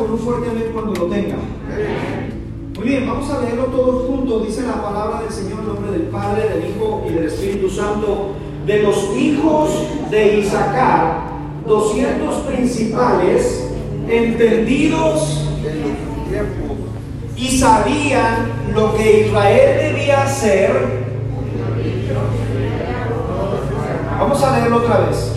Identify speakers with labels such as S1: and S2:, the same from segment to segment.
S1: con un fuerte amén cuando lo tenga. Muy bien, vamos a leerlo todos juntos. Dice la palabra del Señor en nombre del Padre, del Hijo y del Espíritu Santo. De los hijos de Isaacar, 200 principales, entendidos y sabían lo que Israel debía hacer. Vamos a leerlo otra vez.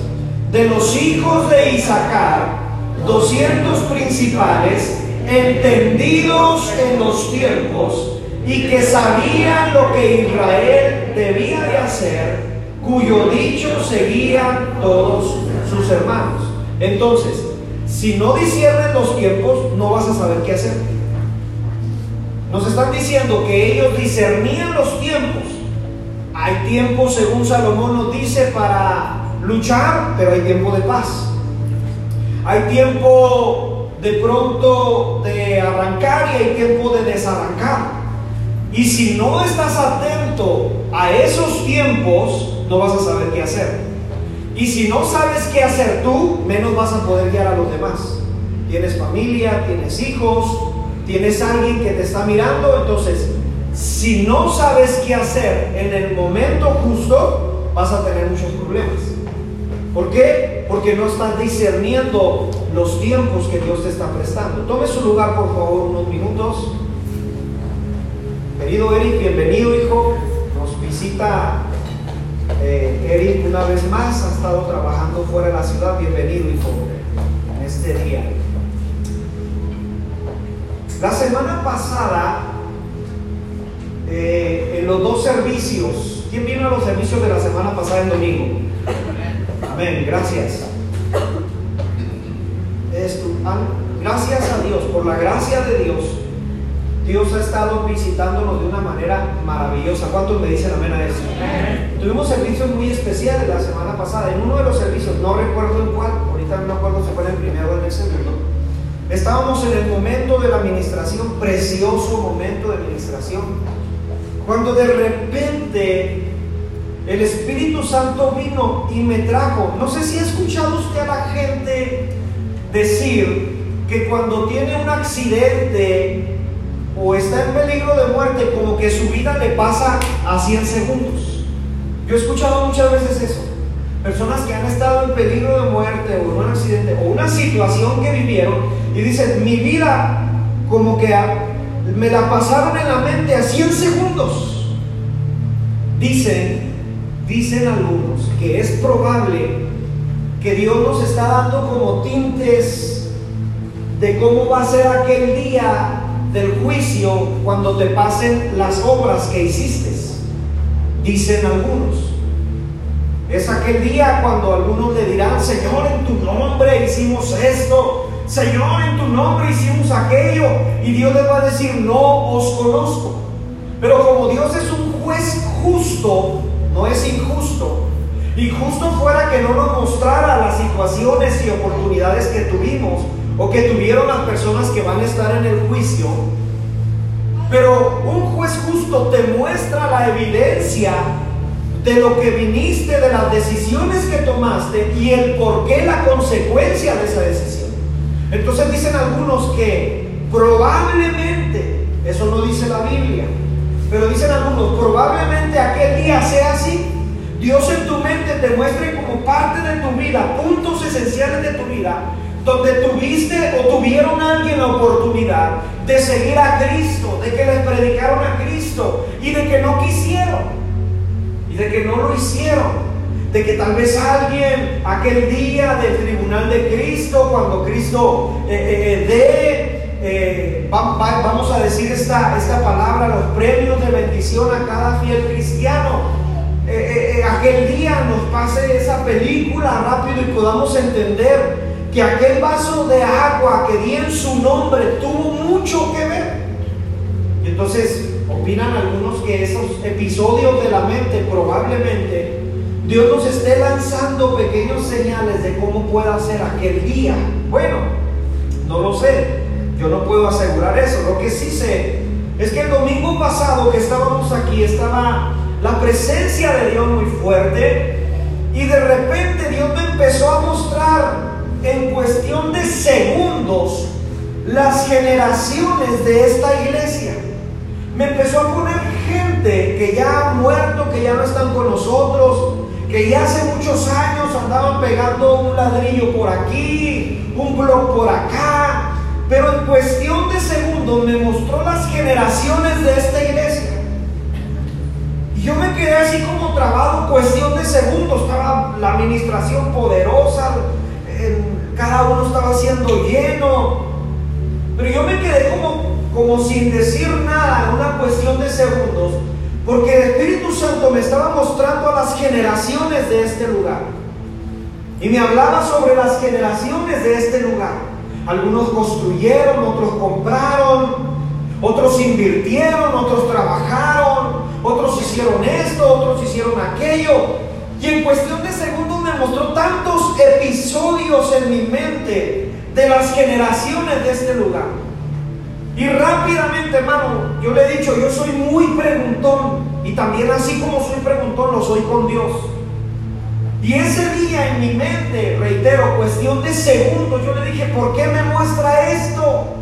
S1: De los hijos de Isaacar, 200 principales, entendidos en los tiempos y que sabían lo que Israel debía de hacer, cuyo dicho seguían todos sus hermanos. Entonces, si no disciernen los tiempos, no vas a saber qué hacer. Nos están diciendo que ellos discernían los tiempos. Hay tiempo, según Salomón nos dice, para luchar, pero hay tiempo de paz. Hay tiempo de pronto de arrancar y hay tiempo de desarrancar. Y si no estás atento a esos tiempos, no vas a saber qué hacer. Y si no sabes qué hacer tú, menos vas a poder guiar a los demás. Tienes familia, tienes hijos, tienes alguien que te está mirando, entonces si no sabes qué hacer en el momento justo, vas a tener muchos problemas. ¿Por qué? Porque no estás discerniendo los tiempos que Dios te está prestando. Tome su lugar, por favor, unos minutos. Querido Eric, bienvenido, hijo. Nos visita eh, Eric una vez más. Ha estado trabajando fuera de la ciudad. Bienvenido, hijo, en este día. La semana pasada, eh, en los dos servicios, ¿quién vino a los servicios de la semana pasada en domingo? Amén, gracias. gracias a Dios, por la gracia de Dios, Dios ha estado visitándonos de una manera maravillosa. ¿Cuántos me dicen amén a eso? Tuvimos servicios muy especiales la semana pasada. En uno de los servicios, no recuerdo en cuál, ahorita no me acuerdo si fue en el primero o en el segundo Estábamos en el momento de la administración, precioso momento de administración, cuando de repente el Espíritu Santo vino y me trajo. No sé si ha escuchado usted a la gente decir que cuando tiene un accidente o está en peligro de muerte, como que su vida le pasa a 100 segundos. Yo he escuchado muchas veces eso. Personas que han estado en peligro de muerte o en un accidente o una situación que vivieron y dice, mi vida como que me la pasaron en la mente a 100 segundos. Dicen, dicen algunos que es probable que Dios nos está dando como tintes de cómo va a ser aquel día del juicio cuando te pasen las obras que hiciste. Dicen algunos. Es aquel día cuando algunos le dirán, Señor, en tu nombre hicimos esto, Señor, en tu nombre hicimos aquello. Y Dios les va a decir, no os conozco. Pero como Dios es un juez justo, no es injusto. Injusto fuera que no nos mostrara las situaciones y oportunidades que tuvimos o que tuvieron las personas que van a estar en el juicio. Pero un juez justo te muestra la evidencia de lo que viniste, de las decisiones que tomaste y el por qué, la consecuencia de esa decisión. Entonces dicen algunos que probablemente, eso no dice la Biblia, pero dicen algunos, probablemente aquel día sea así. Dios en tu mente te muestre como parte de tu vida, puntos esenciales de tu vida, donde tuviste o tuvieron alguien la oportunidad de seguir a Cristo, de que les predicaron a Cristo y de que no quisieron y de que no lo hicieron de que tal vez alguien aquel día del tribunal de Cristo, cuando Cristo eh, eh, eh, vamos a decir esta, esta palabra, los premios de bendición a cada fiel cristiano, aquel día nos pase esa película rápido y podamos entender que aquel vaso de agua que di en su nombre tuvo mucho que ver. Y entonces opinan algunos que esos episodios de la mente probablemente Dios nos esté lanzando pequeños señales de cómo pueda ser aquel día. Bueno, no lo sé, yo no puedo asegurar eso. Lo que sí sé es que el domingo pasado que estábamos aquí estaba la presencia de Dios muy fuerte y de repente Dios me empezó a mostrar en cuestión de segundos las generaciones de esta iglesia. Me empezó a poner gente que ya ha muerto, que ya no están con nosotros, que ya hace muchos años andaban pegando un ladrillo por aquí, un blog por acá, pero en cuestión de segundos me mostró las generaciones de esta iglesia. Y yo me quedé así como trabado, cuestión de segundos, estaba la administración poderosa, cada uno estaba siendo lleno, pero yo me quedé como, como sin decir nada en una cuestión de segundos porque el Espíritu Santo me estaba mostrando a las generaciones de este lugar. Y me hablaba sobre las generaciones de este lugar. Algunos construyeron, otros compraron, otros invirtieron, otros trabajaron, otros hicieron esto, otros hicieron aquello. Y en cuestión de segundos me mostró tantos episodios en mi mente de las generaciones de este lugar. Y rápidamente, hermano, yo le he dicho, yo soy muy preguntón. Y también así como soy preguntón, lo soy con Dios. Y ese día en mi mente, reitero, cuestión de segundos, yo le dije, ¿por qué me muestra esto?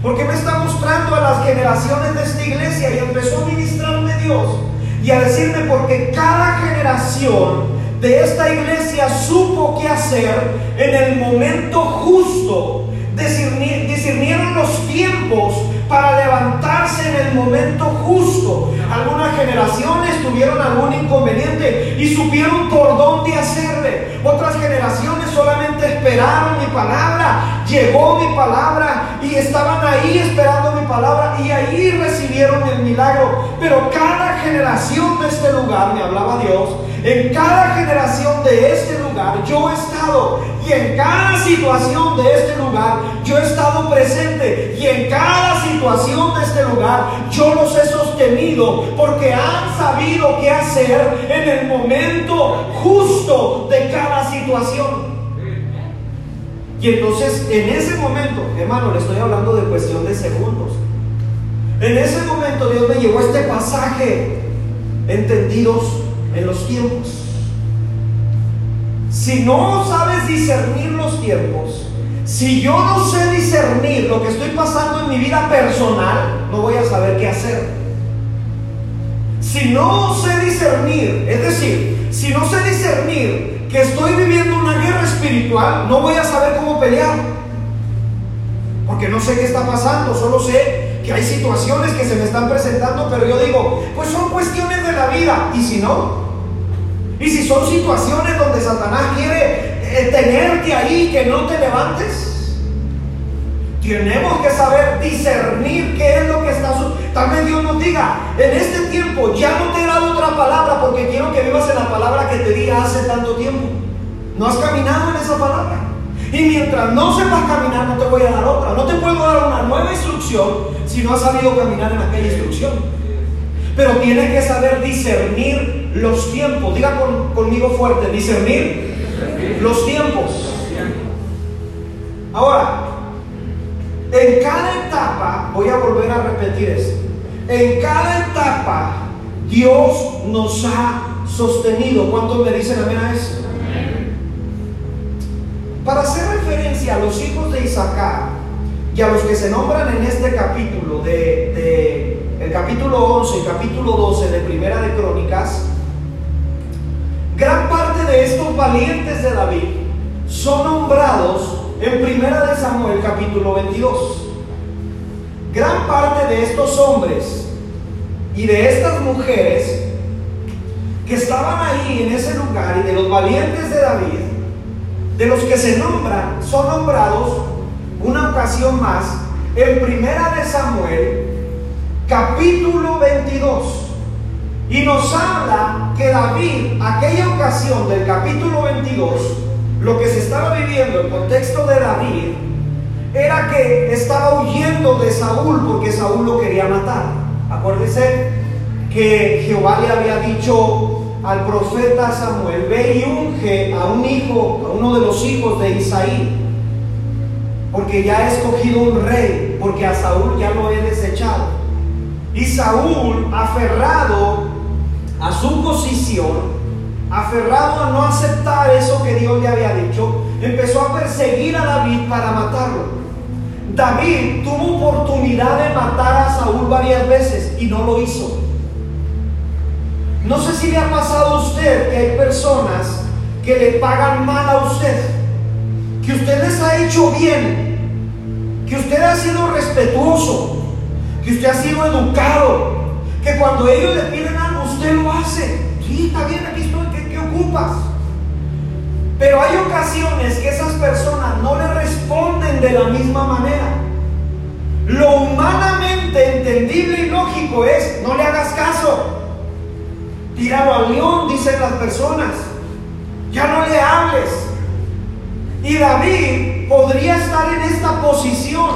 S1: ¿Por qué me está mostrando a las generaciones de esta iglesia? Y empezó a ministrarme Dios y a decirme, porque cada generación de esta iglesia supo qué hacer en el momento justo discernieron los tiempos para levantarse en el momento justo. Algunas generaciones tuvieron algún inconveniente y supieron por dónde hacerle. Otras generaciones solamente esperaron mi palabra. Llegó mi palabra y estaban ahí esperando palabra y ahí recibieron el milagro. Pero cada generación de este lugar, me hablaba Dios, en cada generación de este lugar yo he estado y en cada situación de este lugar yo he estado presente y en cada situación de este lugar yo los he sostenido porque han sabido qué hacer en el momento justo de cada situación. Y entonces en ese momento, hermano, le estoy hablando de cuestión de segundos. En ese momento Dios me llevó este pasaje entendidos en los tiempos. Si no sabes discernir los tiempos, si yo no sé discernir lo que estoy pasando en mi vida personal, no voy a saber qué hacer. Si no sé discernir, es decir, si no sé discernir que estoy viviendo una guerra espiritual, no voy a saber cómo pelear. Porque no sé qué está pasando, solo sé que hay situaciones que se me están presentando, pero yo digo, pues son cuestiones de la vida. ¿Y si no? Y si son situaciones donde Satanás quiere eh, tenerte ahí, que no te levantes, tenemos que saber discernir qué es lo que está sucediendo. Tal Dios nos diga, en este tiempo ya no te dado otra palabra porque quiero que vivas en la palabra que te di hace tanto tiempo. No has caminado en esa palabra. Y mientras no sepas caminar, no te voy a dar otra. No te puedo dar una nueva instrucción si no has sabido caminar en aquella instrucción. Pero tienes que saber discernir los tiempos. Diga conmigo fuerte, discernir los tiempos. Ahora, en cada etapa, voy a volver a repetir esto, en cada etapa Dios nos ha sostenido. ¿Cuántos me dicen amén a eso? Para hacer referencia a los hijos de Isaac y a los que se nombran en este capítulo de, de el capítulo 11 y capítulo 12 de Primera de Crónicas, Gran parte de estos valientes de David son nombrados en Primera de Samuel capítulo 22. Gran parte de estos hombres y de estas mujeres que estaban ahí en ese lugar y de los valientes de David, de los que se nombran, son nombrados una ocasión más en Primera de Samuel capítulo 22. Y nos habla que David, aquella ocasión del capítulo 22, lo que se estaba viviendo, el contexto de David, era que estaba huyendo de Saúl porque Saúl lo quería matar. Acuérdese que Jehová le había dicho al profeta Samuel, ve y unge a un hijo, a uno de los hijos de Isaí, porque ya he escogido un rey, porque a Saúl ya lo he desechado. Y Saúl, aferrado a su posición, aferrado a no aceptar eso que Dios le había dicho, empezó a perseguir a David para matarlo. David tuvo oportunidad de matar a Saúl varias veces y no lo hizo. No sé si le ha pasado a usted que hay personas que le pagan mal a usted, que usted les ha hecho bien, que usted ha sido respetuoso, que usted ha sido educado, que cuando ellos le piden algo usted lo hace. Sí, está bien, aquí estoy, ¿qué, qué ocupas? Pero hay ocasiones que esas personas no le responden de la misma manera. Lo humanamente entendible y lógico es, no le hagas caso. Tíralo al león, dicen las personas. Ya no le hables. Y David podría estar en esta posición.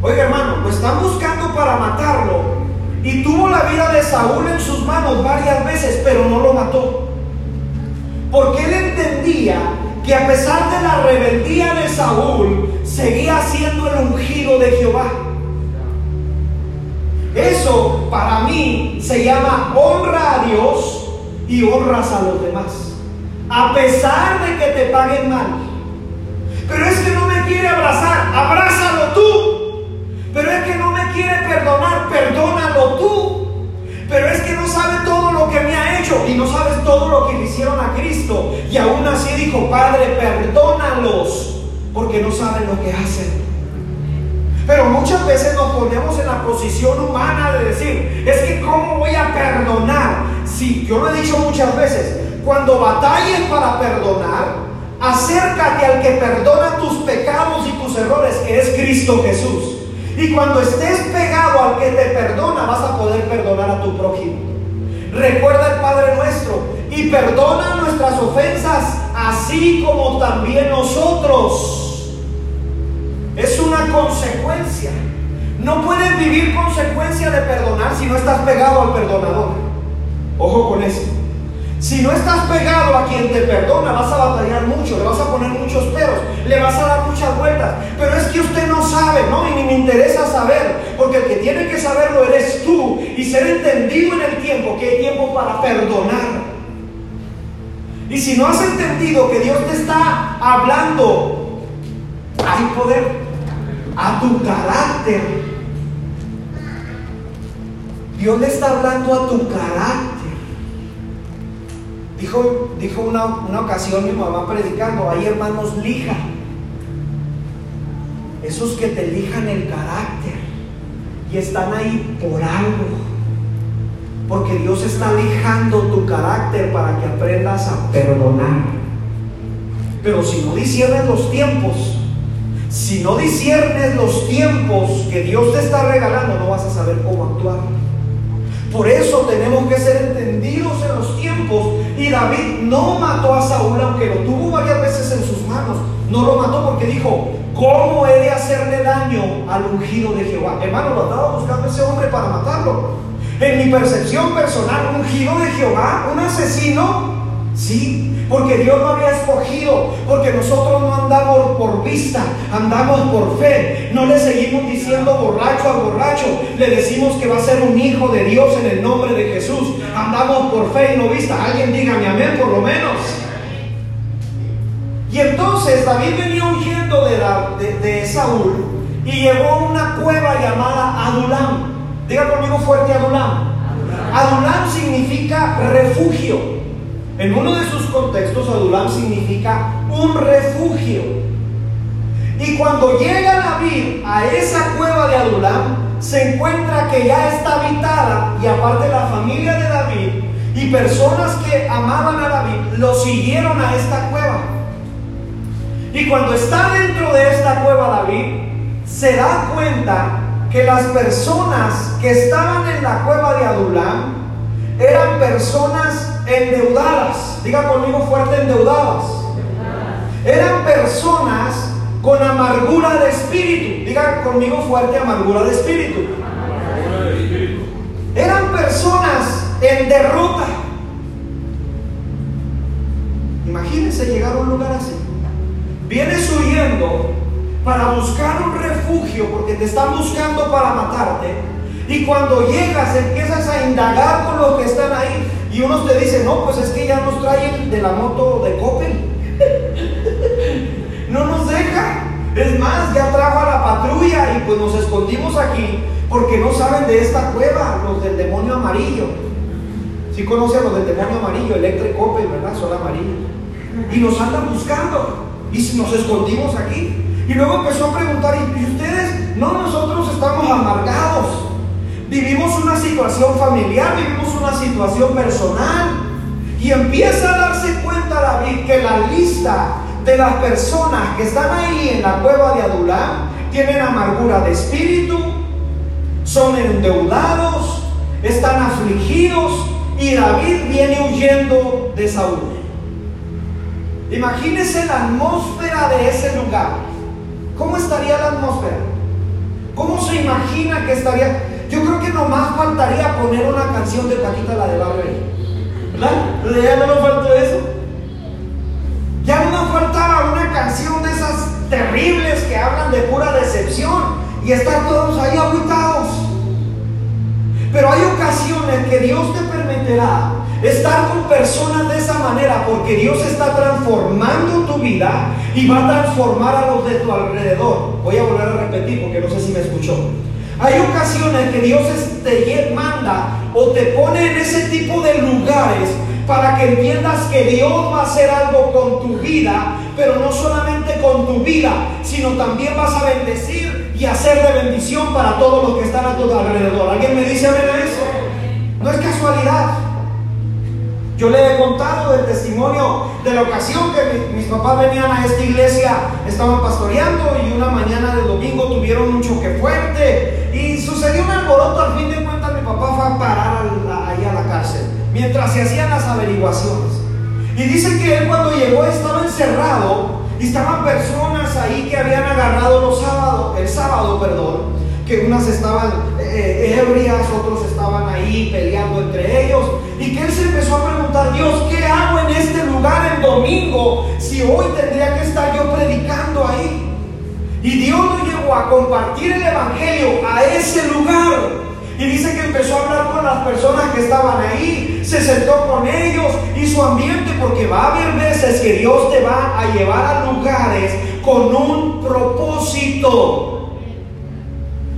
S1: Oiga hermano, lo están buscando para matarlo. Y tuvo la vida de Saúl en sus manos varias veces, pero no lo mató. Porque él entendía que a pesar de la rebeldía de Saúl, seguía siendo el ungido de Jehová. Eso para mí se llama honra a Dios y honras a los demás. A pesar de que te paguen mal. Pero es que no me quiere abrazar, abrázalo tú. Pero es que no me quiere perdonar, perdónalo tú. Pero es que no sabe todo lo que me ha hecho y no sabes todo lo que le hicieron a Cristo. Y aún así dijo, Padre, perdónalos porque no saben lo que hacen. Pero muchas veces nos ponemos en la posición humana de decir, es que ¿cómo voy a perdonar? Si yo lo he dicho muchas veces, cuando batalles para perdonar, acércate al que perdona tus pecados y tus errores, que es Cristo Jesús. Y cuando estés pegado al que te perdona, vas a poder perdonar a tu prójimo. Recuerda el Padre nuestro y perdona nuestras ofensas, así como también nosotros es una consecuencia. No puedes vivir consecuencia de perdonar si no estás pegado al perdonador. Ojo con eso. Si no estás pegado a quien te perdona, vas a batallar mucho, le vas a poner muchos peros, le vas a dar muchas vueltas. Pero es que usted no sabe, ¿no? Y ni me interesa saber, porque el que tiene que saberlo eres tú y ser entendido en el tiempo, que hay tiempo para perdonar. Y si no has entendido que Dios te está hablando, hay poder a tu carácter. Dios le está hablando a tu carácter. Dijo, dijo una, una ocasión mi mamá predicando, hay hermanos lija. Esos que te lijan el carácter y están ahí por algo. Porque Dios está lijando tu carácter para que aprendas a perdonar. Pero si no disiernes los tiempos, si no disiernes los tiempos que Dios te está regalando, no vas a saber cómo actuar. Por eso tenemos que ser entendidos en los tiempos. Y David no mató a Saúl, aunque lo tuvo varias veces en sus manos. No lo mató porque dijo, ¿cómo he de hacerle daño al ungido de Jehová? Hermano, lo andaba buscando ese hombre para matarlo. En mi percepción personal, ungido de Jehová, un asesino, sí, porque Dios lo había escogido, porque nosotros no andamos por vista, andamos por fe. No le seguimos diciendo borracho a borracho, le decimos que va a ser un hijo de Dios en el nombre de Jesús. Andamos por fe y no vista. Alguien dígame amén por lo menos. Y entonces David venía huyendo de, de, Saúl y llegó a una cueva llamada Adulam. Diga conmigo fuerte Adulam. Adulam significa refugio. En uno de sus contextos, Adulam significa un refugio. Y cuando llega David a esa cueva de Adulam, se encuentra que ya está habitada y aparte la familia de David y personas que amaban a David lo siguieron a esta cueva. Y cuando está dentro de esta cueva David, se da cuenta que las personas que estaban en la cueva de Adulam eran personas endeudadas. Diga conmigo fuerte, endeudadas. Eran personas con amargura de espíritu. Diga conmigo fuerte, amargura de espíritu. Eran personas en derrota. Imagínense llegar a un lugar así. Vienes huyendo para buscar un refugio porque te están buscando para matarte. Y cuando llegas empiezas a indagar con los que están ahí. Y unos te dicen, no, pues es que ya nos traen de la moto de Coppel. no nos deja. Es más, ya trajo a la patrulla y pues nos escondimos aquí porque no saben de esta cueva, los del demonio amarillo. Si conocen los del demonio amarillo, Electric Open, ¿verdad? Son amarillos. Y nos andan buscando. Y nos escondimos aquí. Y luego empezó a preguntar, ¿y ustedes? No, nosotros estamos amargados. Vivimos una situación familiar, vivimos una situación personal. Y empieza a darse cuenta David que la lista de las personas que están ahí en la cueva de Adulán tienen amargura de espíritu, son endeudados, están afligidos y David viene huyendo de Saúl. Imagínese la atmósfera de ese lugar. ¿Cómo estaría la atmósfera? ¿Cómo se imagina que estaría? Yo creo que nomás faltaría poner una canción de Paquita la de Barber. ¿Verdad? Ya no nos faltó eso. Ya no nos faltaba una canción de esas terribles que hablan de pura decepción y estar todos ahí aguitados. Pero hay ocasiones que Dios te permitirá estar con personas de esa manera porque Dios está transformando tu vida y va a transformar a los de tu alrededor. Voy a volver a repetir porque no sé si me escuchó. Hay ocasiones que Dios te manda o te pone en ese tipo de lugares para que entiendas que Dios va a hacer algo con tu vida, pero no solamente con tu vida, sino también vas a bendecir y hacer de bendición para todos los que están a tu alrededor. ¿Alguien me dice a ver eso? No es casualidad. Yo le he contado el testimonio de la ocasión que mis papás venían a esta iglesia, estaban pastoreando y una mañana de domingo tuvieron un choque fuerte y sucedió un alboroto. Al fin de cuentas, mi papá fue a parar ahí a la cárcel mientras se hacían las averiguaciones. Y dice que él cuando llegó estaba encerrado y estaban personas ahí que habían agarrado los sábados, el sábado, perdón, que unas estaban eh, ebrias, otros estaban ahí peleando entre ellos, y que él se empezó a Dios, ¿qué hago en este lugar el domingo si hoy tendría que estar yo predicando ahí? Y Dios lo llevó a compartir el Evangelio a ese lugar. Y dice que empezó a hablar con las personas que estaban ahí, se sentó con ellos y su ambiente, porque va a haber veces que Dios te va a llevar a lugares con un propósito.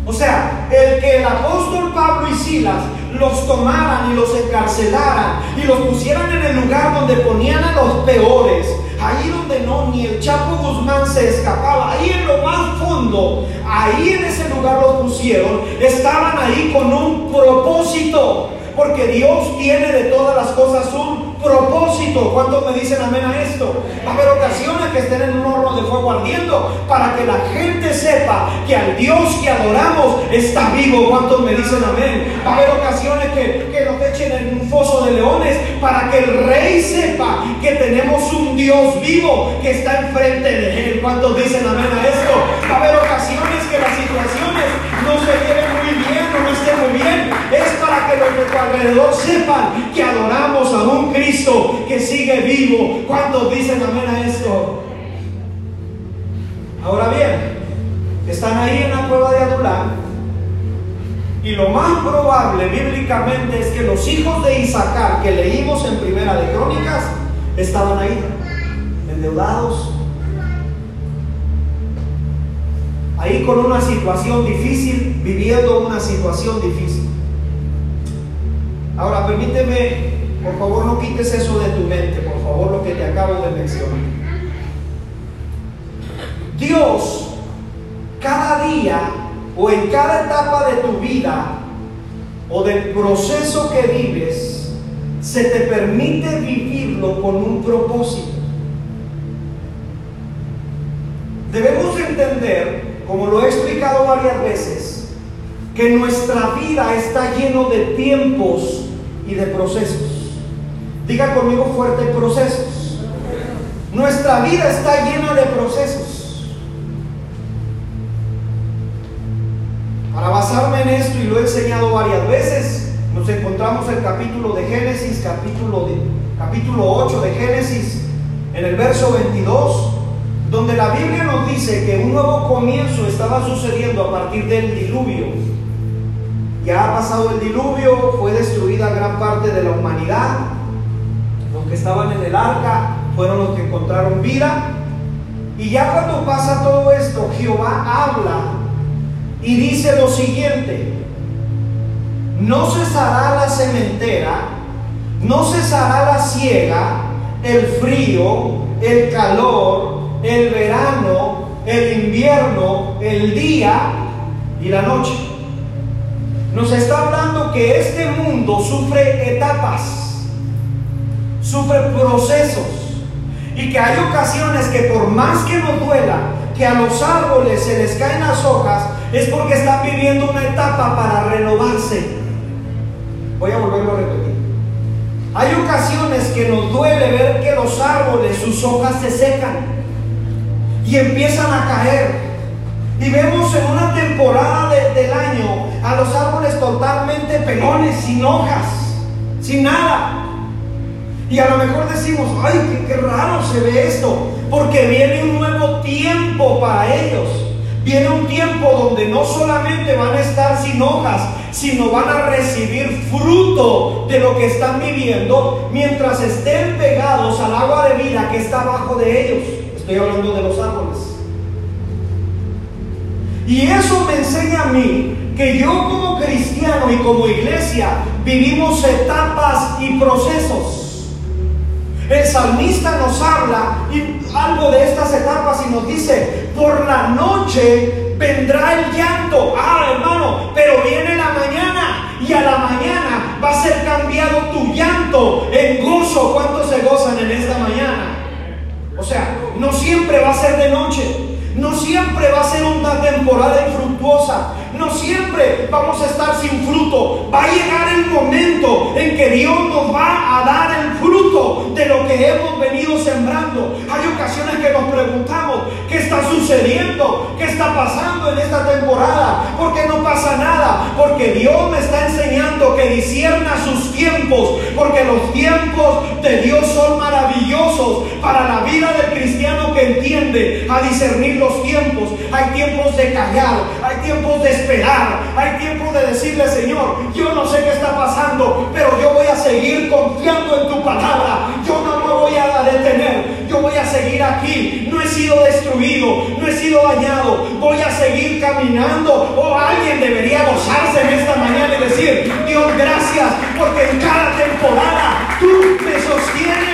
S1: O sea, el que el apóstol Pablo y Silas los tomaran y los encarcelaran y los pusieran en el lugar donde ponían a los peores, ahí donde no, ni el Chapo Guzmán se escapaba, ahí en lo más fondo, ahí en ese lugar los pusieron, estaban ahí con un propósito. Porque Dios tiene de todas las cosas un propósito. ¿Cuántos me dicen amén a esto? A haber ocasiones que estén en un horno de fuego ardiendo para que la gente sepa que al Dios que adoramos está vivo. ¿Cuántos me dicen amén? A haber ocasiones que, que nos echen en un foso de leones para que el rey sepa que tenemos un Dios vivo que está enfrente de él. ¿Cuántos dicen amén a esto? A haber ocasiones que las situaciones no se lleven Es para que los de tu alrededor sepan que adoramos a un Cristo que sigue vivo. ¿Cuántos dicen amén a esto? Ahora bien, están ahí en la cueva de Adulán y lo más probable bíblicamente es que los hijos de Isaacar que leímos en Primera de Crónicas estaban ahí, endeudados, con una situación difícil, viviendo una situación difícil. Ahora permíteme, por favor no quites eso de tu mente, por favor lo que te acabo de mencionar. Dios, cada día o en cada etapa de tu vida o del proceso que vives, se te permite vivirlo con un propósito. Debemos entender, como lo he explicado varias veces, que nuestra vida está lleno de tiempos y de procesos. Diga conmigo fuerte procesos. Nuestra vida está llena de procesos. Para basarme en esto, y lo he enseñado varias veces, nos encontramos el capítulo de Génesis, capítulo, de, capítulo 8 de Génesis, en el verso 22, donde la Biblia nos dice que un nuevo comienzo estaba sucediendo a partir del diluvio. Ya ha pasado el diluvio, fue destruida gran parte de la humanidad. Los que estaban en el arca fueron los que encontraron vida. Y ya cuando pasa todo esto, Jehová habla y dice lo siguiente, no cesará la cementera, no cesará la siega, el frío, el calor, el verano, el invierno, el día y la noche. Nos está hablando que este mundo sufre etapas, sufre procesos y que hay ocasiones que por más que nos duela, que a los árboles se les caen las hojas, es porque están viviendo una etapa para renovarse. Voy a volverlo a repetir. Hay ocasiones que nos duele ver que los árboles, sus hojas se secan y empiezan a caer. Y vemos en una temporada del año a los árboles totalmente pelones, sin hojas, sin nada. Y a lo mejor decimos, ay, qué, raro se ve esto, porque viene un nuevo tiempo para ellos. Viene un tiempo donde no solamente van a estar sin hojas, sino van a recibir fruto de lo que están viviendo mientras estén pegados al agua de vida que está abajo de ellos. Estoy hablando de los árboles. Y eso me enseña a mí que yo como cristiano y como iglesia vivimos etapas y procesos. El salmista nos habla algo de estas etapas y nos dice, por la noche vendrá el llanto. Ah, hermano, pero viene la mañana y a la mañana va a ser cambiado tu llanto en gozo. ¿Cuántos se gozan en esta mañana? O sea, no siempre va a ser de noche. No siempre va a ser una temporada infructuosa. No siempre vamos a estar sin fruto. Va a llegar el momento en que Dios nos va a dar el fruto de lo que hemos venido sembrando. Hay ocasiones que nos preguntamos, ¿qué está sucediendo? ¿Qué está pasando en esta temporada? ¿Por qué no pasa nada? Porque Dios me está enseñando que disierna sus tiempos. Porque los tiempos de Dios son maravillosos para la vida del cristiano que entiende a discernir los tiempos. Hay tiempos de callar, hay tiempos de esperar, hay tiempos de decirle, Señor, yo no sé qué está pasando, pero yo voy a seguir confiando en tu palabra. Yo no me voy a detener, yo voy a seguir aquí. No he sido destruido, no he sido dañado. Voy a seguir caminando. O alguien debería gozarse en esta mañana y decir, Dios, gracias, porque en cada temporada tú me sostienes.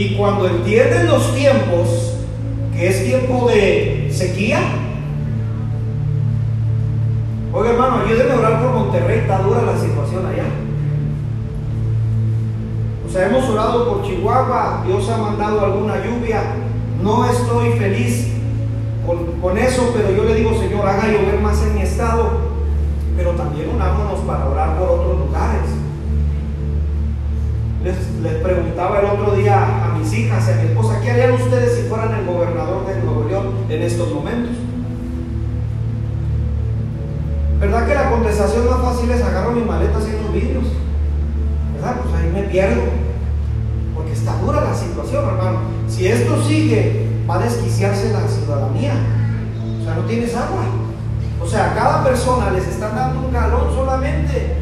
S1: Y cuando entienden los tiempos, que es tiempo de sequía, oiga hermano, ayúdenme a orar por Monterrey, está dura la situación allá. O sea, hemos orado por Chihuahua, Dios ha mandado alguna lluvia, no estoy feliz con, eso, pero yo le digo, Señor, haga llover más en mi estado, pero también unámonos para orar por otros lugares. Les, preguntaba el otro día a mis hijas a mi esposa, ¿qué harían ustedes si fueran el gobernador de Nuevo León en estos momentos? ¿Verdad que la contestación más fácil es agarro mis maletas y los vidrios? ¿Verdad? Pues ahí me pierdo. Porque está dura la situación, hermano. Si esto sigue, va a desquiciarse la ciudadanía. O sea, no tienes agua. O sea, a cada persona les están dando un galón solamente,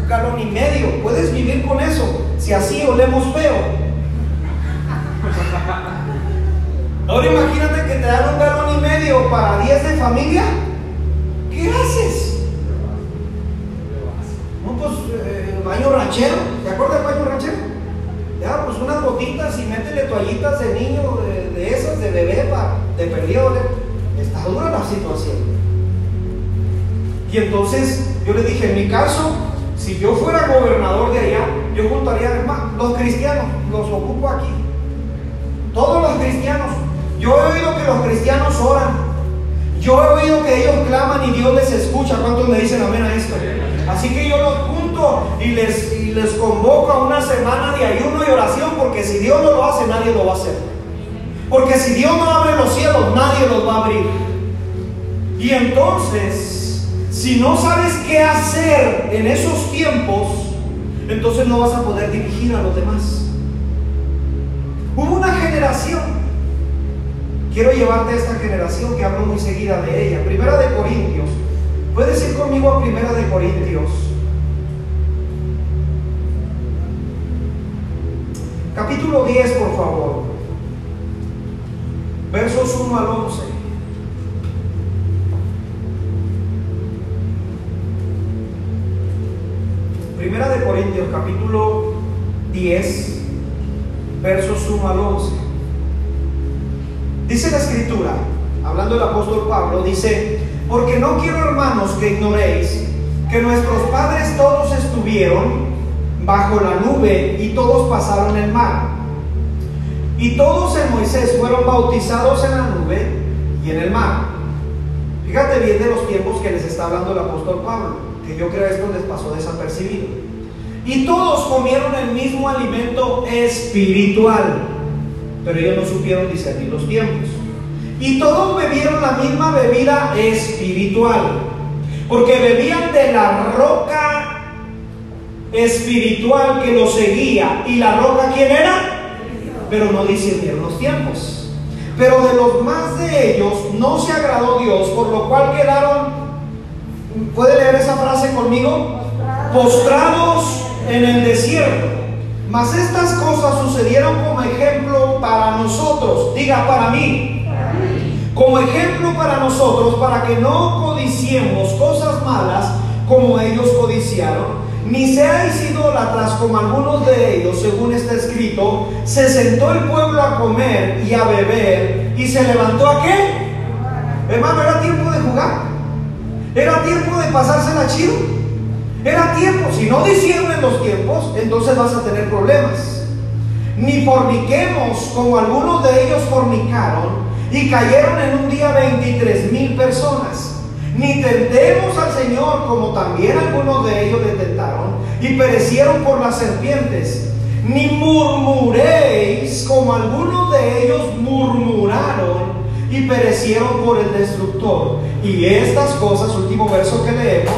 S1: un galón y medio. Puedes vivir con eso si así olemos feo. Ahora imagínate que te dan un galón y medio para 10 de familia. ¿Qué haces? No, pues eh, baño ranchero. ¿Te acuerdas del baño ranchero? Ya, pues unas gotitas y métele toallitas de niño, de, esas, de bebé, de periodo. Está dura la situación. Y entonces yo le dije, en mi caso, si yo fuera gobernador de allá, yo juntaría, hermano, los cristianos, los ocupo aquí. Todos los cristianos. Yo he oído que los cristianos oran. Yo he oído que ellos claman y Dios les escucha. ¿Cuántos me dicen amén a esto? Así que yo los junto y les, y les convoco a una semana de ayuno y oración, porque si Dios no lo hace, nadie lo va a hacer. Porque si Dios no abre los cielos, nadie los va a abrir. Y entonces si no sabes qué hacer en esos tiempos, entonces no vas a poder dirigir a los demás. Hubo una generación, quiero llevarte a esta generación que hablo muy seguida de ella, Primera de Corintios. Puedes ir conmigo a Primera de Corintios. capítulo 10, por favor. Versos 1 al 11. Primera de Corintios, capítulo 10, versos 1 al 11. Dice la escritura, hablando el apóstol Pablo, dice, porque no quiero hermanos que ignoréis que nuestros padres todos estuvieron bajo la nube y todos pasaron el mar. Y todos en Moisés fueron bautizados en la nube y en el mar. Fíjate bien de los tiempos que les está hablando el apóstol Pablo, que yo creo esto les pasó desapercibido. Y todos comieron el mismo alimento espiritual, pero ellos no supieron discernir los tiempos. Y todos bebieron la misma bebida espiritual, porque bebían de la roca espiritual que los seguía. ¿Y la roca quién era? Pero no discernieron los tiempos. Pero de los más de ellos no se agradó Dios, por lo cual quedaron, ¿puede leer esa frase conmigo? Postrados en el desierto. Mas estas cosas sucedieron como ejemplo para nosotros. Diga para mí. Como ejemplo para nosotros, para que no codiciemos cosas malas como ellos codiciaron. Ni seáis idólatras como algunos de ellos, según está escrito. Se sentó el pueblo a comer y a beber. ¿Y se levantó a qué? Hermano, era tiempo de jugar. Era tiempo de pasársela chido. Era tiempo, si no los tiempos, entonces vas a tener problemas. Ni forniquemos como algunos de ellos fornicaron y cayeron en un día 23 mil personas. Ni tentemos al Señor como también algunos de ellos le tentaron y perecieron por las serpientes. Ni murmuréis como algunos de ellos murmuraron y perecieron por el destructor. Y estas cosas, último verso que leemos,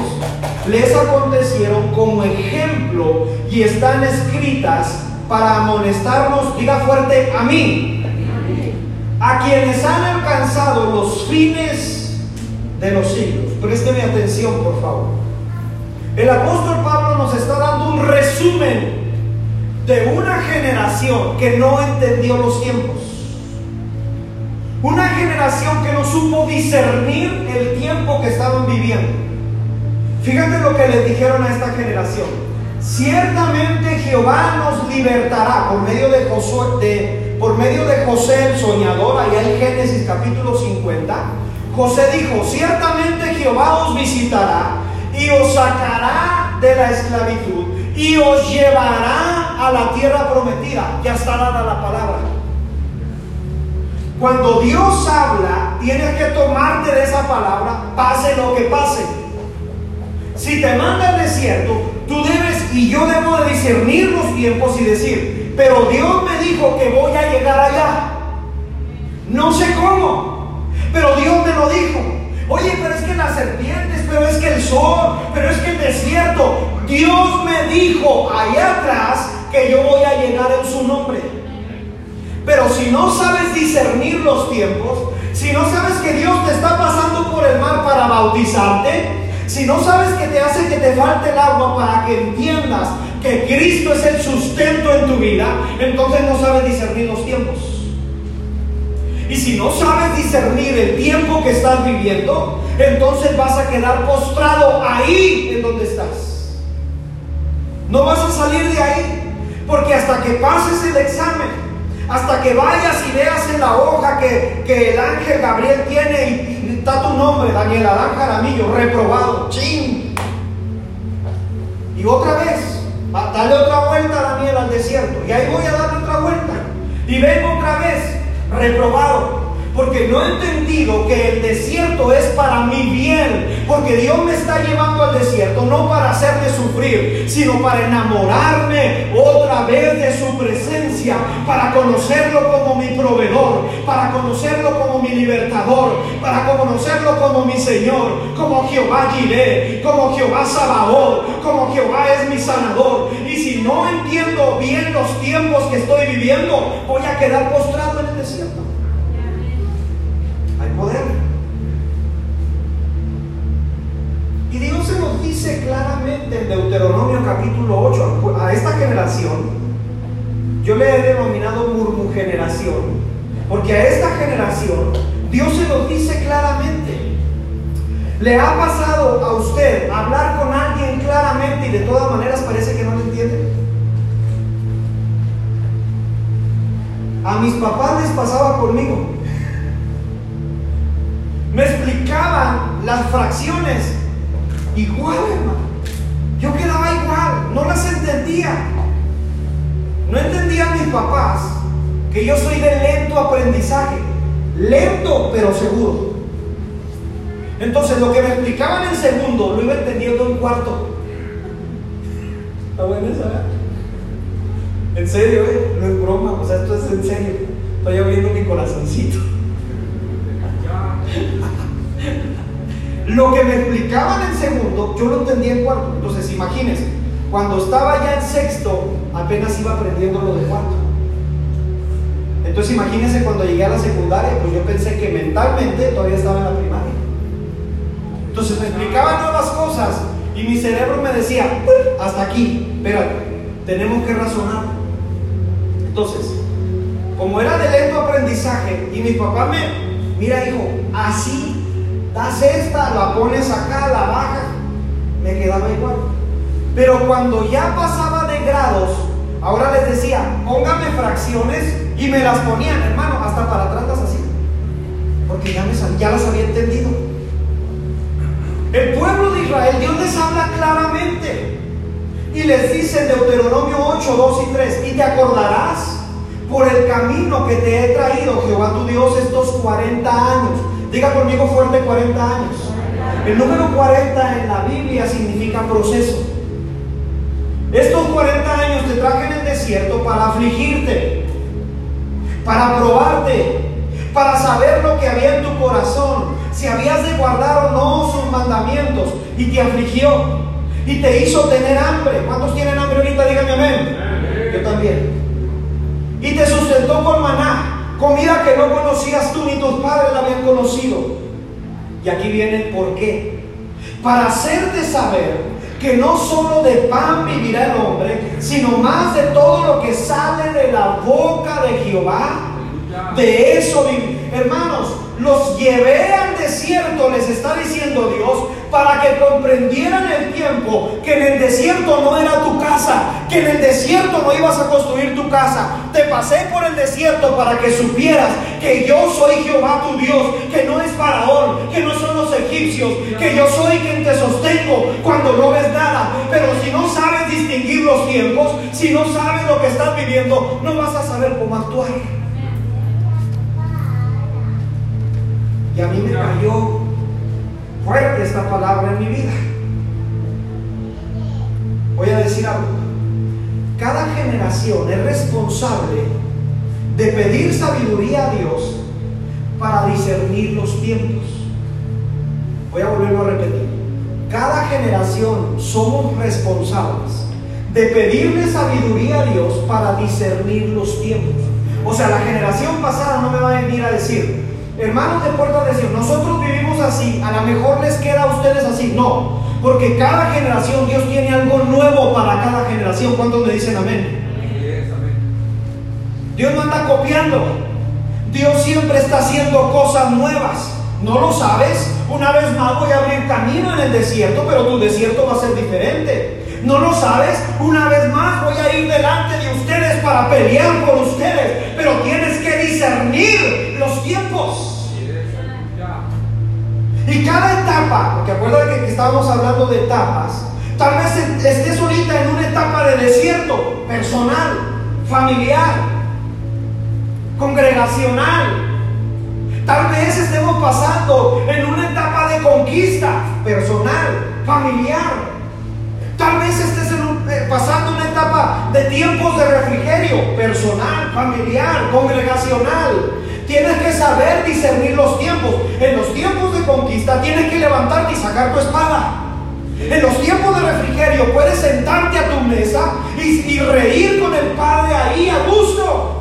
S1: les acontecieron como ejemplo y están escritas para amonestarnos, diga fuerte, a mí, a quienes han alcanzado los fines de los siglos. Présteme atención, por favor. El apóstol Pablo nos está dando un resumen de una generación que no entendió los tiempos. Una generación que no supo discernir el tiempo que estaban viviendo. Fíjate lo que le dijeron a esta generación. Ciertamente Jehová nos libertará por medio de Josué, por medio de José el soñador, allá en Génesis capítulo 50. José dijo, ciertamente Jehová os visitará y os sacará de la esclavitud y os llevará a la tierra prometida. Ya está dada la palabra. Cuando Dios habla, tienes que tomarte de esa palabra, pase lo que pase. Si te manda al desierto, tú debes y yo debo de discernir los tiempos y decir, pero Dios me dijo que voy a llegar allá. No sé cómo, pero Dios me lo dijo. Oye, pero es que las serpientes, pero es que el sol, pero es que el desierto. Dios me dijo allá atrás que yo voy a llegar en su nombre. Pero si no sabes discernir los tiempos, si no sabes que Dios te está pasando por el mar para bautizarte, si no sabes que te hace que te falte el agua para que entiendas que Cristo es el sustento en tu vida, entonces no sabes discernir los tiempos. Y si no sabes discernir el tiempo que estás viviendo, entonces vas a quedar postrado ahí en donde estás. No vas a salir de ahí, porque hasta que pases el examen, hasta que vayas y veas en la hoja que, que el ángel Gabriel tiene y, está tu nombre, Daniel Adán Jaramillo, reprobado, ching. Y otra vez, dale otra vuelta, Daniel, al desierto. Y ahí voy a darle otra vuelta. Y vengo otra vez, reprobado. Porque no he entendido que el desierto es para mi bien. Porque Dios me está llevando al desierto no para hacerme sufrir, sino para enamorarme otra vez de su presencia. Para conocerlo como mi proveedor. Para conocerlo como mi libertador. Para conocerlo como mi Señor. Como Jehová Jireh. Como Jehová Sabaoth. Como Jehová es mi sanador. Y si no entiendo bien los tiempos que estoy viviendo, voy a quedar postrado en el desierto poder. Y Dios se nos dice claramente en Deuteronomio capítulo 8 a esta generación, yo le he denominado murmugeneración, porque a esta generación Dios se lo dice claramente. ¿Le ha pasado a usted hablar con alguien claramente y de todas maneras parece que no le entiende? A mis papás les pasaba conmigo. Me explicaban las fracciones igual, hermano. Yo quedaba igual, no las entendía. No entendían mis papás que yo soy de lento aprendizaje. Lento pero seguro. Entonces lo que me explicaban en segundo lo iba entendiendo en cuarto. ¿Está buena esa? En serio, ¿eh? No es broma, o sea, esto es en serio. Estoy abriendo mi corazoncito. Lo que me explicaban en segundo, yo lo entendía en cuarto. Entonces, imagínense, cuando estaba ya en sexto, apenas iba aprendiendo lo de cuarto. Entonces, imagínense cuando llegué a la secundaria, pues yo pensé que mentalmente todavía estaba en la primaria. Entonces me explicaban nuevas cosas y mi cerebro me decía, hasta aquí, espérate, tenemos que razonar. Entonces, como era de lento aprendizaje y mi papá me, mira hijo, así, das esta, la pones acá, la bajas, me quedaba igual. Pero cuando ya pasaba de grados, ahora les decía, póngame fracciones y me las ponían, hermano, hasta para atrás las así. Porque ya, me, ya había entendido. El pueblo de Israel, Dios les habla claramente. Y les dice en Deuteronomio 8, 2 y 3, y te acordarás por el camino que te he traído, Jehová tu Dios, estos 40 años. Diga conmigo fuerte 40 años. El número 40 en la Biblia significa proceso. Estos 40 años te traje en el desierto para afligirte, para probarte, para saber lo que había en tu corazón, si habías de guardar o no sus mandamientos, y te afligió, y te hizo tener hambre. ¿Cuántos tienen hambre ahorita? Díganme amén. Yo también. Y te sustentó con maná, comida que no conocías tú ni tus padres la habían conocido. Y aquí viene el por qué. Para hacerte saber que no solo de pan vivirá el hombre, sino más de todo lo que sale de la boca de Jehová. De eso. Hermanos, los llevé al desierto, les está diciendo Dios, para que comprendieran el tiempo que en el desierto no era tu casa, que en el desierto no ibas a construir tu casa. Te pasé por el desierto para que supieras que yo soy Jehová tu Dios, que no es Faraón, que no son los egipcios, que yo soy quien te sostengo cuando no ves nada. Pero si no sabes distinguir los tiempos, si no sabes lo que estás viviendo, no vas a saber cómo actuar. Y a mí me cayó fuerte esta palabra en mi vida. Voy a decir algo. Cada generación es responsable de pedir sabiduría a Dios para discernir los tiempos. Voy a volverlo a repetir. Cada generación somos responsables de pedirle sabiduría a Dios para discernir los tiempos. O sea, la generación pasada no me va a venir a decir, hermanos de Puerto de Sion, nosotros vivimos así, a lo mejor les queda a ustedes así. No, porque cada generación Dios tiene algo nuevo para cada generación. ¿Cuántos me dicen amén? Dios no anda copiando. Dios siempre está haciendo cosas nuevas. ¿No lo sabes? Una vez más voy a abrir camino en el desierto, pero tu desierto va a ser diferente. ¿No lo sabes? Una vez más voy a ir delante de ustedes para pelear por ustedes, pero tienes que discernir Y cada etapa, porque acuérdate que estábamos hablando de etapas, tal vez estés ahorita en una etapa de desierto personal, familiar, congregacional. Tal vez estemos pasando en una etapa de conquista personal, familiar. Tal vez estés eh, pasando una etapa de tiempos de refrigerio personal, familiar, congregacional. Tienes que saber discernir los tiempos. En los tiempos de conquista tienes que levantarte y sacar tu espada. En los tiempos de refrigerio puedes sentarte a tu mesa y, y reír con el Padre ahí a gusto.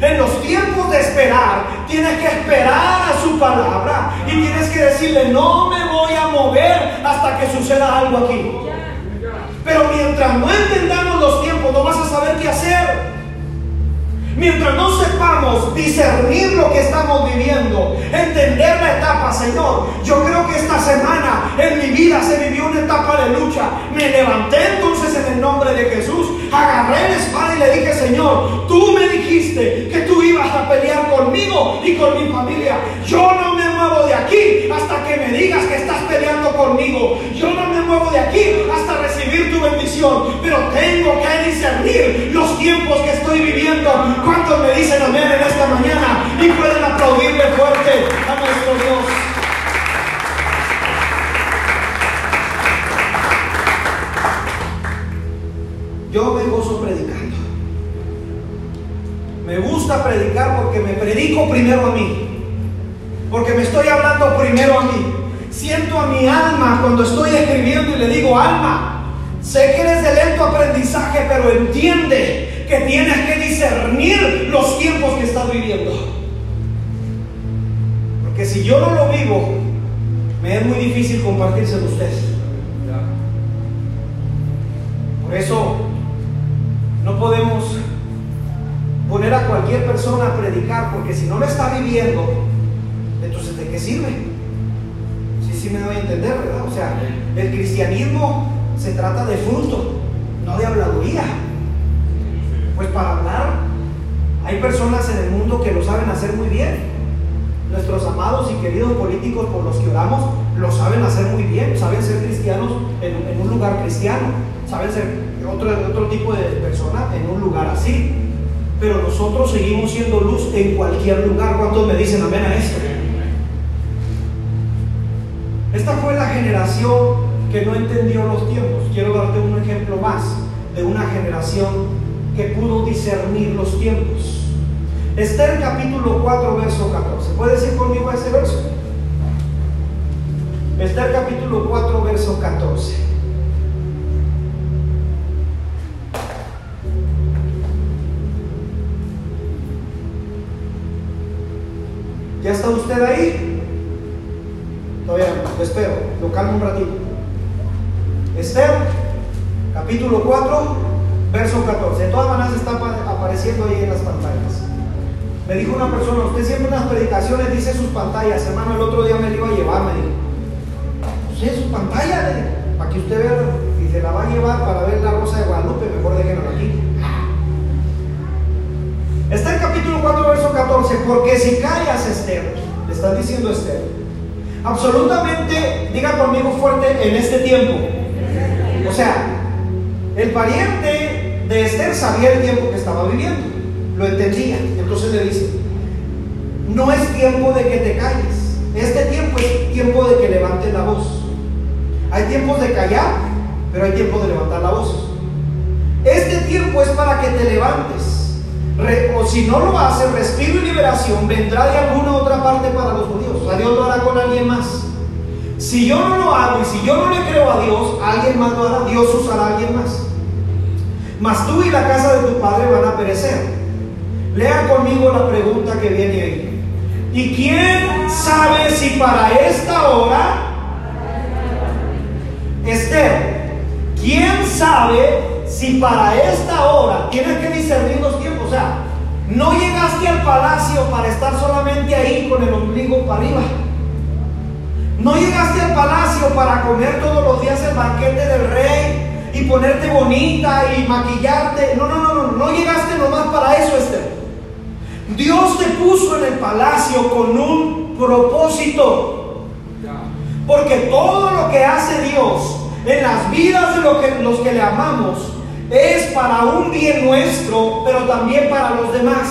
S1: En los tiempos de esperar, tienes que esperar a su palabra y tienes que decirle, no me voy a mover hasta que suceda algo aquí. Pero mientras no entendamos los tiempos, no vas a saber qué hacer. Mientras no sepamos discernir lo que estamos viviendo, entender la etapa, Señor, yo creo que esta semana en mi vida se vivió una etapa de lucha. Me levanté entonces en el nombre de Jesús, agarré la espada y le dije, Señor, tú me dijiste que tú ibas a pelear conmigo y con mi familia. Yo no me muevo de aquí hasta que me digas que estás peleando conmigo. Yo no me muevo de aquí hasta recibir tu bendición, pero tengo que discernir los tiempos que estoy viviendo ¿Cuántos me dicen amén en esta mañana? Y pueden aplaudirle fuerte a nuestro Dios. A mí. Porque me estoy hablando primero a mí. Siento a mi alma cuando estoy escribiendo y le digo, alma, sé que eres de lento aprendizaje, pero entiende que tienes que discernir los tiempos que estás viviendo. Porque si yo no lo vivo, me es muy difícil compartírselo a ustedes. Predicar, porque si no lo está viviendo, entonces ¿de qué sirve? Sí, sí me doy a entender, ¿verdad? O sea, el cristianismo se trata de fruto, no de habladuría. Pues para hablar, hay personas en el mundo que lo saben hacer muy bien. Nuestros amados y queridos políticos por los que oramos lo saben hacer muy bien, saben ser cristianos en, un lugar cristiano, saben ser otro, otro tipo de persona en un lugar así. Pero nosotros seguimos siendo luz en cualquier lugar. ¿Cuántos me dicen amén a esto? Esta fue la generación que no entendió los tiempos. Quiero darte un ejemplo más de una generación que pudo discernir los tiempos. Esther capítulo 4, verso 14. ¿Puedes ir conmigo a ese verso? Esther capítulo 4, verso 14. ¿Ya está usted ahí? Todavía no, lo espero, lo calmo un ratito. Esther, capítulo 4, Verso 14. De todas maneras está apareciendo ahí en las pantallas. Me dijo una persona, usted siempre en las predicaciones dice sus pantallas, hermano, el otro día me lo iba a llevar, me dijo. Pues es su pantalla, para que usted vea, y se la va a llevar para ver la rosa de Guadalupe, mejor déjenlo aquí. Está en capítulo 4, verso 14, porque si callas, Esther, le están diciendo Esther, absolutamente, diga conmigo fuerte, en este tiempo. O sea, el pariente de Esther sabía el tiempo que estaba viviendo, lo entendía. Entonces le dice, no es tiempo de que te calles, este tiempo es tiempo de que levantes la voz. Hay tiempos de callar, pero hay tiempo de levantar la voz. Este tiempo es para que te levantes. O si no lo haces, respiro y liberación vendrá de alguna otra parte para los judíos. O Dios lo hará con alguien más. Si yo no lo hago y si yo no le creo a Dios, alguien más lo hará. Dios usará a alguien más mas tú y la casa de tu padre van a perecer. Lea conmigo la pregunta que viene ahí. ¿Y quién sabe si para esta hora, Esther, quién sabe si para esta hora, tienes que discernir los tiempos, o sea, no llegaste al palacio para estar solamente ahí con el ombligo para arriba. No llegaste al palacio para comer todos los días el banquete del rey y ponerte bonita y maquillarte. No, no, no, no, no llegaste nomás para eso, Esther. Dios te puso en el palacio con un propósito. Porque todo lo que hace Dios en las vidas de los que, los que le amamos es para un bien nuestro, pero también para los demás.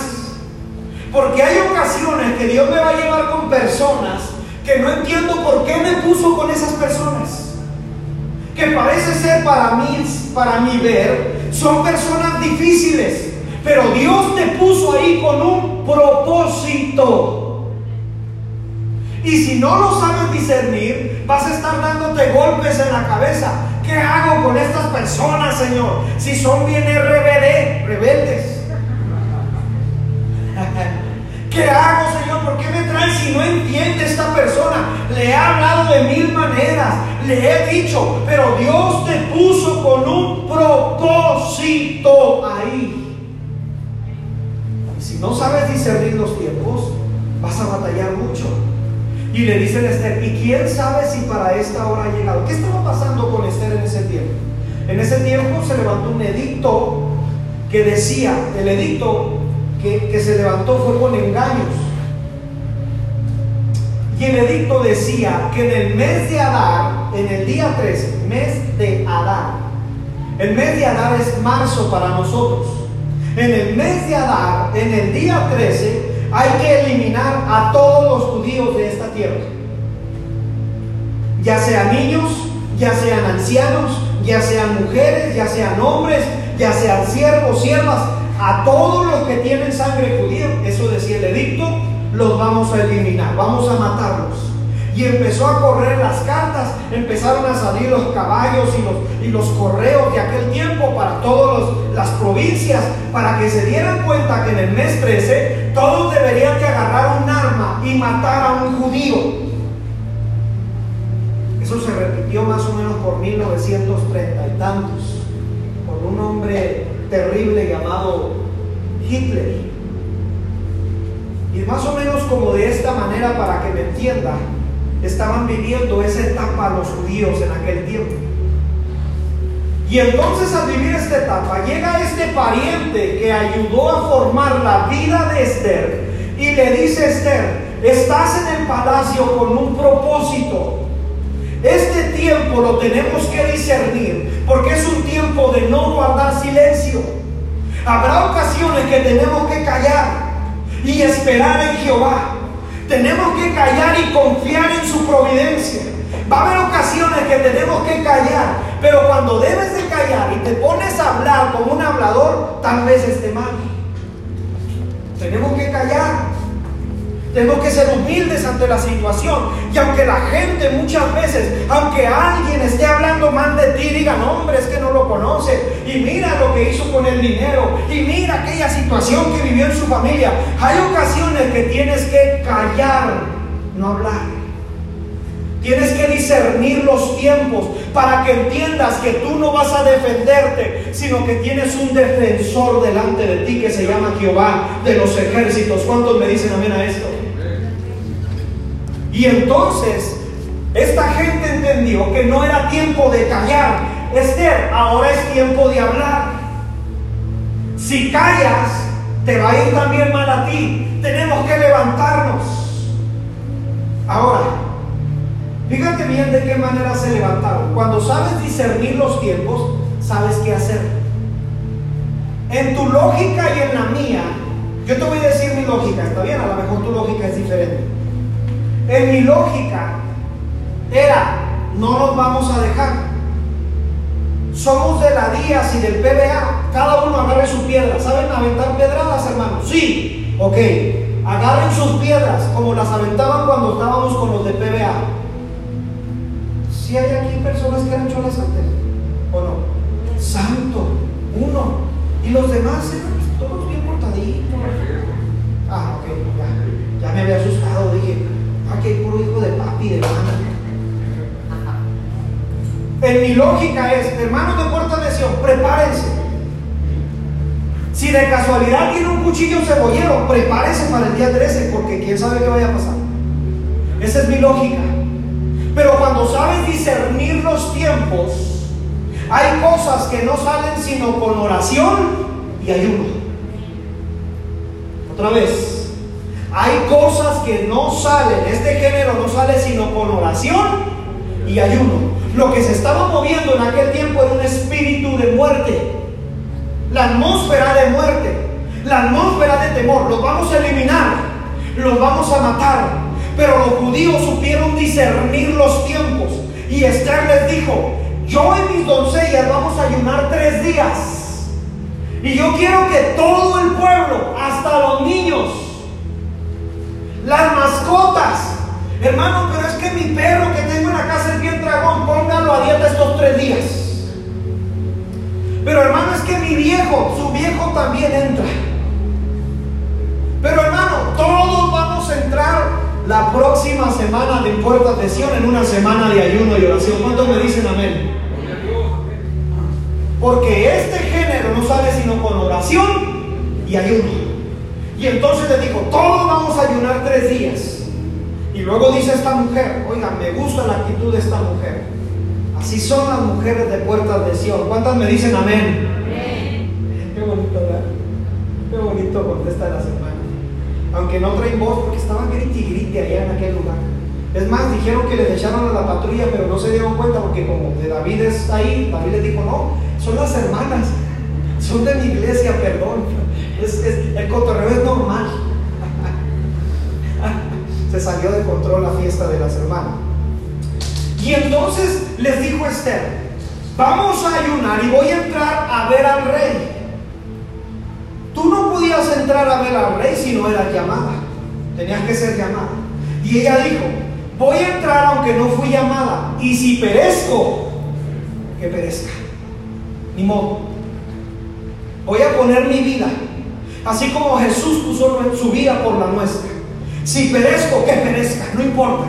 S1: Porque hay ocasiones que Dios me va a llevar con personas que no entiendo por qué me puso con esas personas que parece ser para mí, para mí ver, son personas difíciles, pero Dios te puso ahí con un propósito. Y si no lo sabes discernir, vas a estar dándote golpes en la cabeza. ¿Qué hago con estas personas, Señor? Si son bien RBD, rebeldes. ¿Qué hago, Señor? ¿Por qué me traes si no entiende esta persona? Le he hablado de mil maneras, le he dicho, pero Dios te puso con un propósito ahí. si no sabes discernir los tiempos, vas a batallar mucho. Y le dice a Esther, ¿y quién sabe si para esta hora ha llegado? ¿Qué estaba pasando con Esther en ese tiempo? En ese tiempo se levantó un edicto que decía, el edicto que, que se levantó fue con engaños. Y el edicto decía que en el mes de Adar, en el día 13, mes de Adar, el mes de Adar es marzo para nosotros. En el mes de Adar, en el día 13, hay que eliminar a todos los judíos de esta tierra. Ya sean niños, ya sean ancianos, ya sean mujeres, ya sean hombres, ya sean siervos, siervas, a todos los que tienen sangre judía, eso decía el edicto, los vamos a eliminar, vamos a matarlos. Y empezó a correr las cartas, empezaron a salir los caballos y los, y los correos de aquel tiempo para todas las provincias, para que se dieran cuenta que en el mes 13 todos deberían de agarrar un arma y matar a un judío. Eso se repitió más o menos por 1930 y tantos, con un hombre terrible llamado Hitler. Y más o menos como de esta manera, para que me entienda, estaban viviendo esa etapa los judíos en aquel tiempo. Y entonces al vivir esta etapa llega este pariente que ayudó a formar la vida de Esther y le dice a Esther, estás en el palacio con un propósito. Este tiempo lo tenemos que discernir porque es un tiempo de no guardar silencio. Habrá ocasiones que tenemos que callar y esperar en Jehová. Tenemos que callar y confiar en su providencia. Va a haber ocasiones que tenemos que callar, pero cuando debes de callar y te pones a hablar como un hablador, tal vez esté mal. Tenemos que callar. Tenemos que ser humildes ante la situación. Y aunque la gente muchas veces, aunque alguien esté hablando mal de ti, digan, hombre, es que no lo conoce. Y mira lo que hizo con el dinero. Y mira aquella situación que vivió en su familia. Hay ocasiones que tienes que callar, no hablar. Tienes que discernir los tiempos para que entiendas que tú no vas a defenderte, sino que tienes un defensor delante de ti que se llama Jehová de los ejércitos. ¿Cuántos me dicen amén a esto? Y entonces esta gente entendió que no era tiempo de callar. Esther, ahora es tiempo de hablar. Si callas, te va a ir también mal a ti. Tenemos que levantarnos. Ahora, fíjate bien de qué manera se levantaron. Cuando sabes discernir los tiempos, sabes qué hacer. En tu lógica y en la mía, yo te voy a decir mi lógica, ¿está bien? A lo mejor tu lógica es diferente. En mi lógica era, no nos vamos a dejar. Somos de la DIAS y del PBA, cada uno agarre su piedra. ¿Saben aventar pedradas, hermanos? Sí, ok. Agarren sus piedras como las aventaban cuando estábamos con los de PBA. Si hay aquí personas que han hecho las antes, ¿o no? Santo, uno. Y los demás eran todos bien portaditos. Ah, ok, ya. Ya me había asustado, dije, ah, que hay puro hijo de papi, de mami. En mi lógica es, hermanos de Puerta de Sion, prepárense. Si de casualidad tiene un cuchillo cebollero, prepárese para el día 13, porque quién sabe qué vaya a pasar. Esa es mi lógica. Pero cuando sabes discernir los tiempos, hay cosas que no salen sino con oración y ayuno. Otra vez, hay cosas que no salen, este género no sale sino con oración y ayuno. Lo que se estaba moviendo en aquel tiempo era un espíritu de muerte. La atmósfera de muerte. La atmósfera de temor. Los vamos a eliminar. Los vamos a matar. Pero los judíos supieron discernir los tiempos. Y Esther les dijo, yo y mis doncellas vamos a ayunar tres días. Y yo quiero que todo el pueblo, hasta los niños, las mascotas, Hermano, pero es que mi perro que tengo en la casa es bien dragón, póngalo a dieta estos tres días. Pero hermano, es que mi viejo, su viejo también entra. Pero hermano, todos vamos a entrar la próxima semana de Puerta de Sion en una semana de ayuno y oración. ¿Cuántos me dicen amén? Porque este género no sale sino con oración y ayuno. Y entonces le dijo, todos vamos a ayunar tres días. Y luego dice esta mujer, oigan, me gusta la actitud de esta mujer. Así son las mujeres de puertas de Sion. ¿Cuántas me dicen amén? Qué bonito, ¿verdad? Qué bonito contesta la semana. Aunque no traen voz porque estaban grite y grite allá en aquel lugar. Es más, dijeron que les echaron a la patrulla, pero no se dieron cuenta porque como de David es ahí, David les dijo, no, son las hermanas, son de mi iglesia, perdón. el cotorreo es normal. se salió de control la fiesta de las hermanas. Y entonces les dijo Esther, vamos a ayunar y voy a entrar a ver al rey. Tú no podías entrar a ver al rey si no eras llamada. Tenías que ser llamada. Y ella dijo, voy a entrar aunque no fui llamada. Y si perezco, que perezca. Ni modo. Voy a poner mi vida. Así como Jesús puso su vida por la nuestra. Si perezco, que perezca, no importa.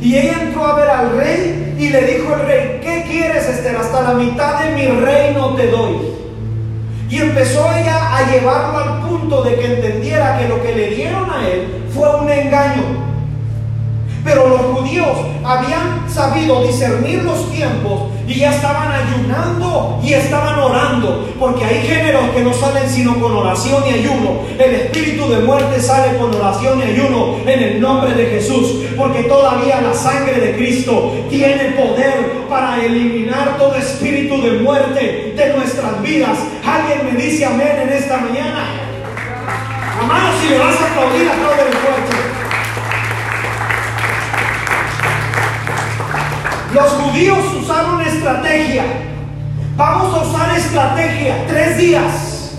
S1: Y ella entró a ver al rey y le dijo al rey, ¿qué quieres Esther? Hasta la mitad de mi reino te doy. Y empezó ella a llevarlo al punto de que entendiera que lo que le dieron a él fue un engaño. Pero los judíos habían sabido discernir los tiempos y ya estaban ayunando y estaban orando. Porque hay géneros que no salen sino con oración y ayuno. El espíritu de muerte sale con oración y ayuno en el nombre de Jesús. Porque todavía la sangre de Cristo tiene poder para eliminar todo espíritu de muerte de nuestras vidas. Alguien me dice amén en esta mañana. Amado, si le vas a aplaudir, el fuerte. Los judíos usaron estrategia. Vamos a usar estrategia tres días.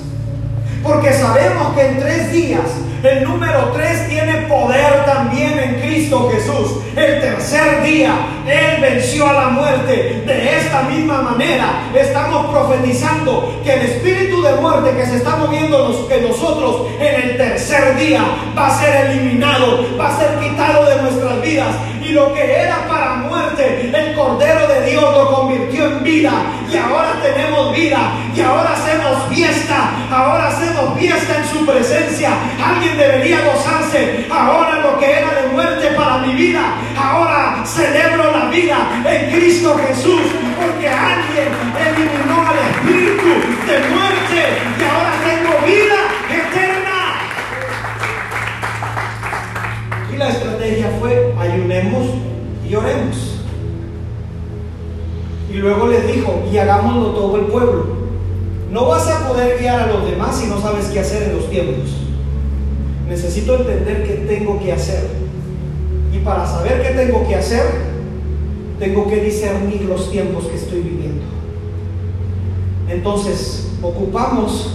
S1: Porque sabemos que en tres días el número tres tiene poder también en Cristo Jesús. El tercer día Él venció a la muerte. De esta misma manera estamos profetizando que el espíritu de muerte que se está moviendo en nosotros en el tercer día va a ser eliminado, va a ser quitado de nuestras vidas y lo que era para muerte, el Cordero de Dios lo convirtió en vida. Y ahora tenemos vida. Y ahora hacemos fiesta. Ahora hacemos fiesta en su presencia. Alguien debería gozarse. Ahora lo que era de muerte para mi vida. Ahora celebro la vida en Cristo Jesús. Porque alguien eliminó al espíritu de muerte. Y ahora tengo vida eterna. Y la estrategia fue ayunemos y oremos. Y luego les dijo, y hagámoslo todo el pueblo. No vas a poder guiar a los demás si no sabes qué hacer en los tiempos. Necesito entender qué tengo que hacer. Y para saber qué tengo que hacer, tengo que discernir los tiempos que estoy viviendo. Entonces, ocupamos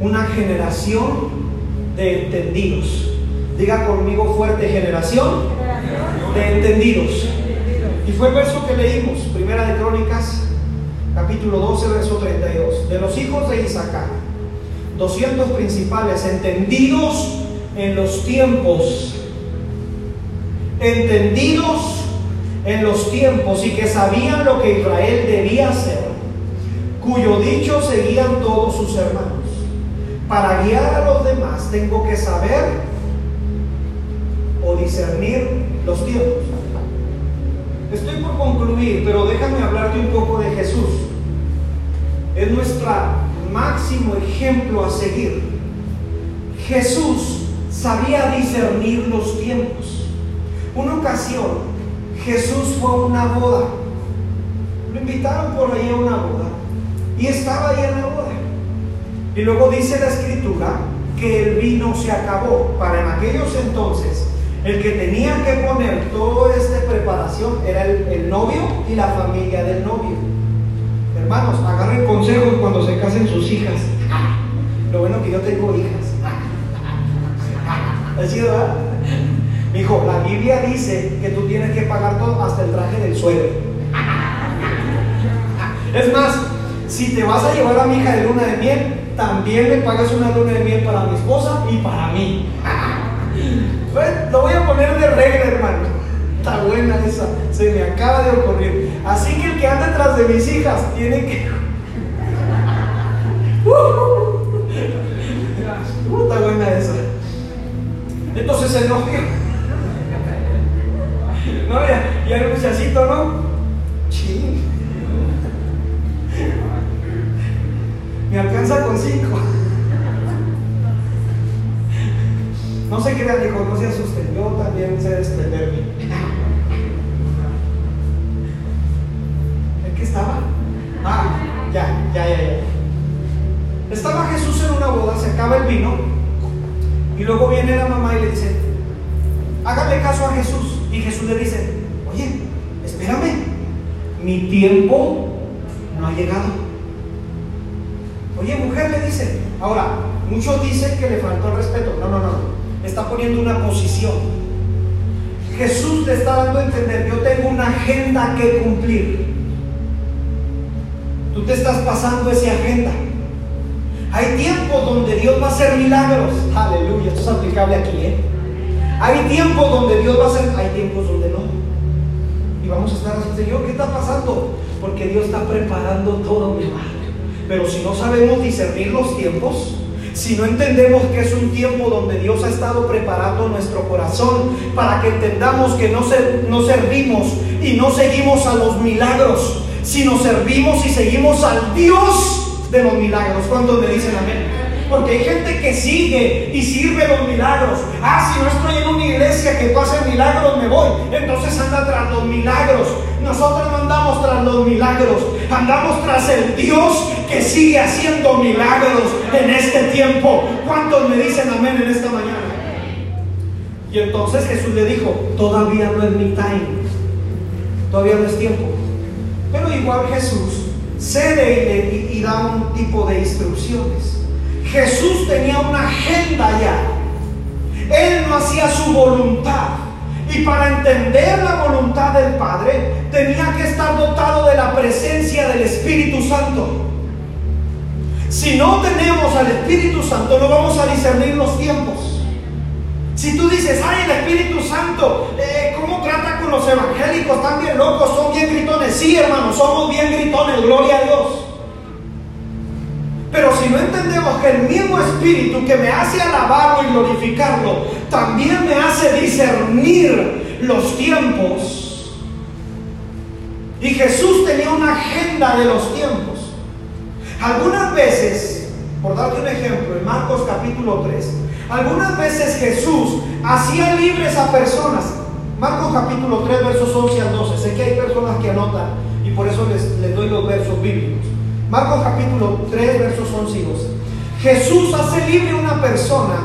S1: una generación de entendidos. Diga conmigo fuerte generación de entendidos. Y fue el verso que leímos, Primera de Crónicas, capítulo 12, verso 32. De los hijos de Isaac, 200 principales, entendidos en los tiempos, entendidos en los tiempos y que sabían lo que Israel debía hacer, cuyo dicho seguían todos sus hermanos. Para guiar a los demás tengo que saber o discernir los tiempos. Estoy por concluir, pero déjame hablarte un poco de Jesús. Es nuestro máximo ejemplo a seguir. Jesús sabía discernir los tiempos. Una ocasión, Jesús fue a una boda. Lo invitaron por ahí a una boda y estaba ahí en la boda. Y luego dice la escritura que el vino se acabó. Para en aquellos entonces el que tenía que poner toda esta preparación era el, novio y la familia del novio. Hermanos, agarren consejos cuando se casen sus hijas. Lo bueno que yo tengo hijas. ¿Así verdad? Hijo, la Biblia dice que tú tienes que pagar todo hasta el traje del suelo. Es más, si te vas a llevar a mi hija de luna de miel, también me pagas una luna de miel para mi esposa y para mí. Lo voy a poner de regla, hermano. Está buena esa. Se me acaba de ocurrir. Así que el que anda detrás de mis hijas tiene que. Uh, está buena esa. entonces el novio, no, ya, ya el muchachito, ¿no? Ching. Me alcanza con cinco. No se crean, hijo, no se asusten. Yo también sé desprenderme. ¿En qué estaba? Ah, ya, ya, ya, ya. Estaba Jesús en una boda, se acaba el vino. Y luego viene la mamá y le dice, hágale caso a Jesús. Y Jesús le dice, oye, espérame, mi tiempo no ha llegado. Oye, mujer, le dice. Ahora, muchos dicen que le faltó el respeto. No, no, no. Está poniendo una posición. Jesús le está dando a entender, yo tengo una agenda que cumplir. Tú te estás pasando esa agenda. Hay tiempos donde Dios va a hacer milagros. Aleluya, esto es aplicable aquí, ¿eh? Hay tiempos donde Dios va a hacer, hay tiempos donde no. Y vamos a estar así, Señor, ¿qué está pasando? Porque Dios está preparando todo, mi hermano. Pero si no sabemos discernir los tiempos, si no entendemos que es un tiempo donde Dios ha estado preparando nuestro corazón para que entendamos que no, servimos y no seguimos a los milagros, sino servimos y seguimos al Dios de los milagros. ¿Cuántos me dicen amén? Porque hay gente que sigue y sirve los milagros. Ah, si no estoy en una iglesia que pase milagros, me voy. Entonces anda tras los milagros. Nosotros no andamos tras los milagros. Andamos tras el Dios que sigue haciendo milagros en este tiempo. ¿Cuántos me dicen amén en esta mañana? Y entonces Jesús le dijo, todavía no es mi time. Todavía no es tiempo. Pero igual Jesús cede y, y da un tipo de instrucciones. Jesús tenía una agenda ya. Él no hacía su voluntad. Y para entender la voluntad del Padre, tenía que estar dotado de la presencia del Espíritu Santo. Si no tenemos al Espíritu Santo, no vamos a discernir los tiempos. Si tú dices, ay, el Espíritu Santo, eh, ¿cómo trata con los evangélicos? Están bien locos, son bien gritones. Sí, hermanos, somos bien gritones, gloria a Dios. Pero si no entendemos que el mismo Espíritu que me hace alabarlo y glorificarlo, también me hace discernir los tiempos. Y Jesús tenía una agenda de los tiempos. Algunas veces, por darte un ejemplo, en Marcos capítulo 3, algunas veces Jesús hacía libres a personas. Marcos capítulo 3, versos 11 al 12. Sé que hay personas que anotan y por eso les, les doy los versos bíblicos. Marcos capítulo 3, versos 11 y 12. Jesús hace libre una persona,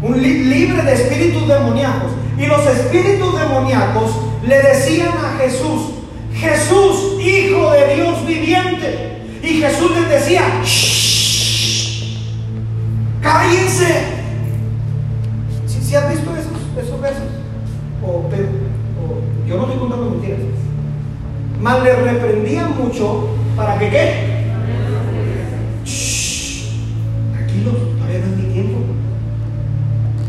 S1: un libre de espíritus demoníacos. Y los espíritus demoníacos le decían a Jesús, Jesús, hijo de Dios viviente. Y Jesús les decía, cállense. ¿Si has visto esos, esos versos? O, yo no estoy contando mentiras. Mal le reprendían mucho para que qué? Todavía no es mi tiempo.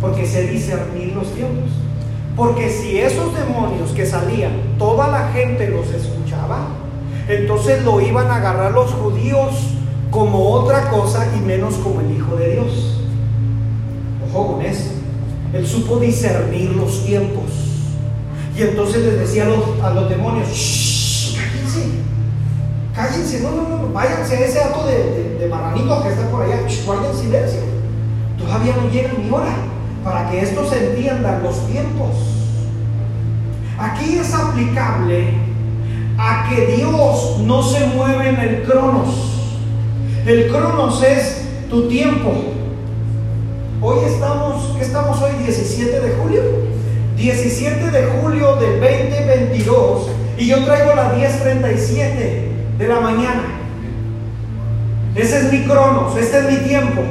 S1: Porque sé discernir los tiempos. Porque si esos demonios que salían, toda la gente los escuchaba, entonces lo iban a agarrar los judíos como otra cosa y menos como el Hijo de Dios. Ojo con eso. Él supo discernir los tiempos. Y entonces les decía a los, a los demonios, cállense, cállense, no, no, no, váyanse a ese acto de, de, que está por allá, guarden silencio. Todavía no llega mi hora para que esto se entiendan los tiempos. Aquí es aplicable a que Dios no se mueve en el cronos. El cronos es tu tiempo. Hoy estamos, ¿qué estamos hoy? 17 de julio. 17 de julio del 2022 y yo traigo las 10:37 de la mañana. Ese es mi cronos, este es mi tiempo.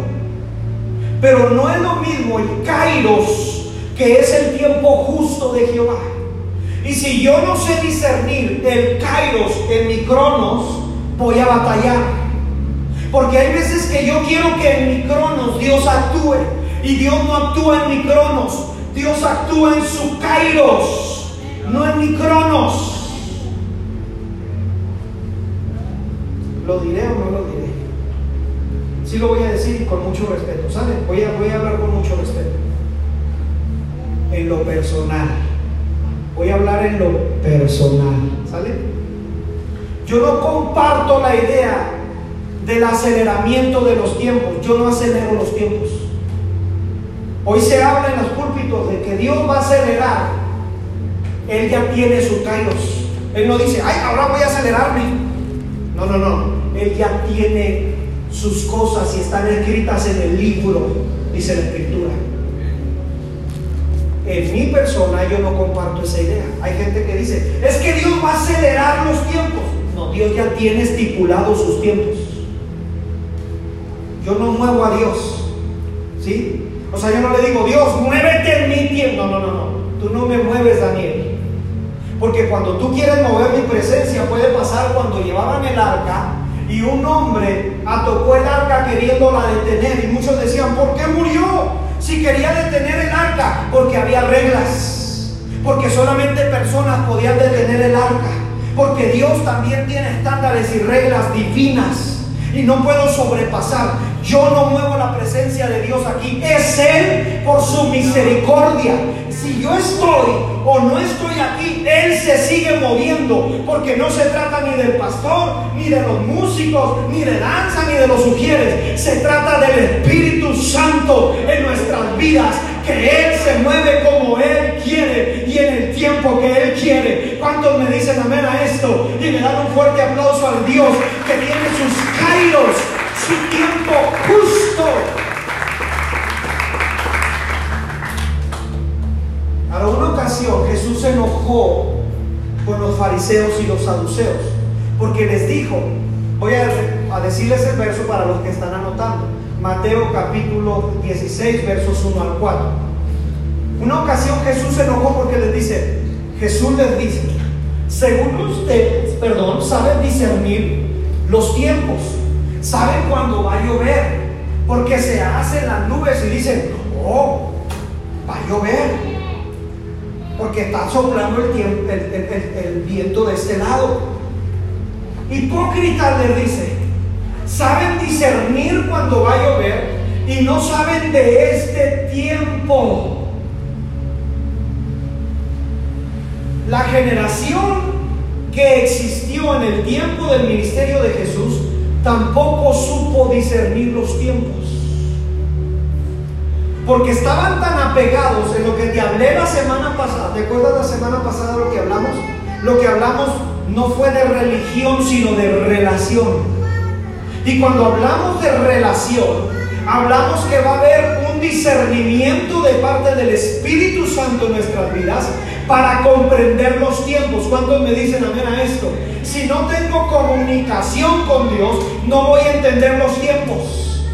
S1: Pero no es lo mismo el kairos, que es el tiempo justo de Jehová. Y si yo no sé discernir el kairos en mi cronos, voy a batallar. Porque hay veces que yo quiero que en mi cronos Dios actúe. Y Dios no actúa en mi cronos. Dios actúa en su kairos, no en mi cronos. ¿Lo diré o no lo diré? Sí lo voy a decir con mucho respeto, ¿saben? Voy a, voy a hablar con mucho respeto. en lo personal. Voy a hablar en lo personal. ¿Sale? Yo no comparto la idea del aceleramiento de los tiempos. Yo no acelero los tiempos. Hoy se habla en los púlpitos de que Dios va a acelerar. Él ya tiene su kairos. Él no dice, ay, ahora voy a acelerarme. No, no, no. Él ya tiene sus cosas y están escritas en el libro, dice la escritura. En mi persona yo no comparto esa idea. Hay gente que dice, es que Dios va a acelerar los tiempos. No, Dios ya tiene estipulados sus tiempos. Yo no muevo a Dios. ¿Sí? O sea, yo no le digo, Dios, muévete en mi tiempo. No, no, no, no. Tú no me mueves, Daniel. Porque cuando tú quieres mover mi presencia, puede pasar cuando llevaban el arca y un hombre atocó el arca queriéndola detener. Y muchos decían, ¿por qué murió? Si quería detener el arca, porque había reglas. Porque solamente personas podían detener el arca. Porque Dios también tiene estándares y reglas divinas. Y no puedo sobrepasar. Yo no muevo la presencia de Dios aquí. Es Él por su misericordia. Si yo estoy o no estoy aquí, Él se sigue moviendo. Porque no se trata ni del pastor, ni de los músicos, ni de danza, ni de los sugieres. Se trata del Espíritu Santo en nuestras vidas. Que Él se mueve como Él quiere y en el tiempo que Él quiere. ¿Cuántos me dicen amén a esto? Y me dan un fuerte aplauso al Dios que tiene sus kairos, su tiempo justo. A una ocasión Jesús se enojó con los fariseos y los saduceos porque les dijo, voy a, a, decirles el verso para los que están anotando, Mateo capítulo 16 versos 1 al 4. Una ocasión Jesús se enojó porque les dice, Jesús les dice, según ustedes, perdón, saben discernir los tiempos, saben cuándo va a llover, porque se hacen las nubes y dicen, oh, va a llover porque está soplando el, viento de este lado. Hipócritas les dice, saben discernir cuando va a llover y no saben de este tiempo. La generación que existió en el tiempo del ministerio de Jesús tampoco supo discernir los tiempos. Porque estaban tan apegados en lo que te hablé la semana pasada. ¿Te acuerdas la semana pasada lo que hablamos? Lo que hablamos no fue de religión, sino de relación. Y cuando hablamos de relación, hablamos que va a haber un discernimiento de parte del Espíritu Santo en nuestras vidas para comprender los tiempos. ¿Cuántos me dicen amén a esto? Si no tengo comunicación con Dios, no voy a entender los tiempos.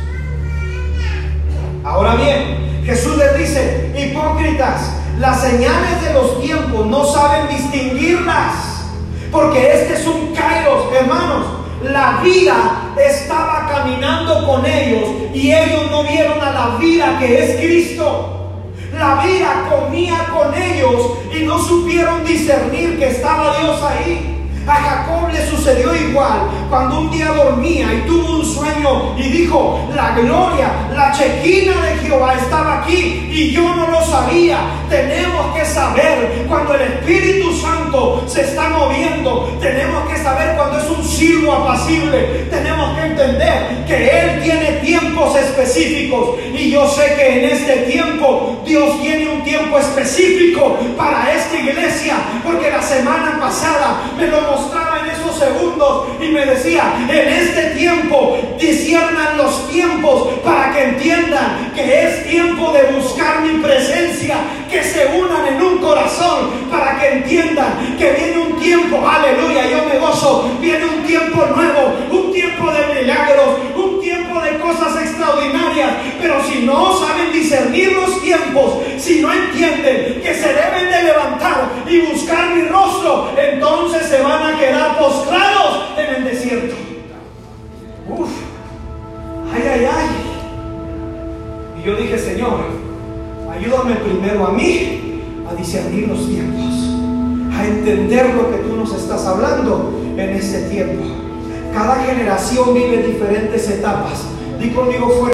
S1: Ahora bien, Jesús les dice, hipócritas, las señales de los tiempos no saben distinguirlas, porque este es un kairos, hermanos. La vida estaba caminando con ellos y ellos no vieron a la vida que es Cristo. La vida comía con ellos y no supieron discernir que estaba Dios ahí. A Jacob le sucedió igual cuando un día dormía y tuvo un sueño y dijo, la gloria, la chequina de Jehová estaba aquí y yo no lo sabía. Tenemos que saber cuando el Espíritu Santo se está moviendo. Tenemos que saber cuando es un silbo apacible. Tenemos que entender que Él tiene tiempos específicos y yo sé que en este tiempo Dios tiene un tiempo específico para esta iglesia porque la semana pasada me lo mostraba en esos segundos y me decía, en este tiempo disiernan los tiempos para que entiendan que es tiempo de buscar mi presencia, que se unan en un corazón para que entiendan que viene un tiempo, aleluya, yo me gozo, viene un tiempo nuevo, un tiempo de milagros, un tiempo de cosas extraordinarias, pero si no saben discernir los tiempos, si no entienden que se deben de levantar y buscar mi rostro, entonces se van a quedar postrados en el desierto. Uf, ay, ay, ay. Y yo dije, Señor, ayúdame primero a mí a discernir los tiempos, a entender lo que tú nos estás hablando en ese tiempo. Cada generación vive diferentes etapas. Di conmigo fuerte.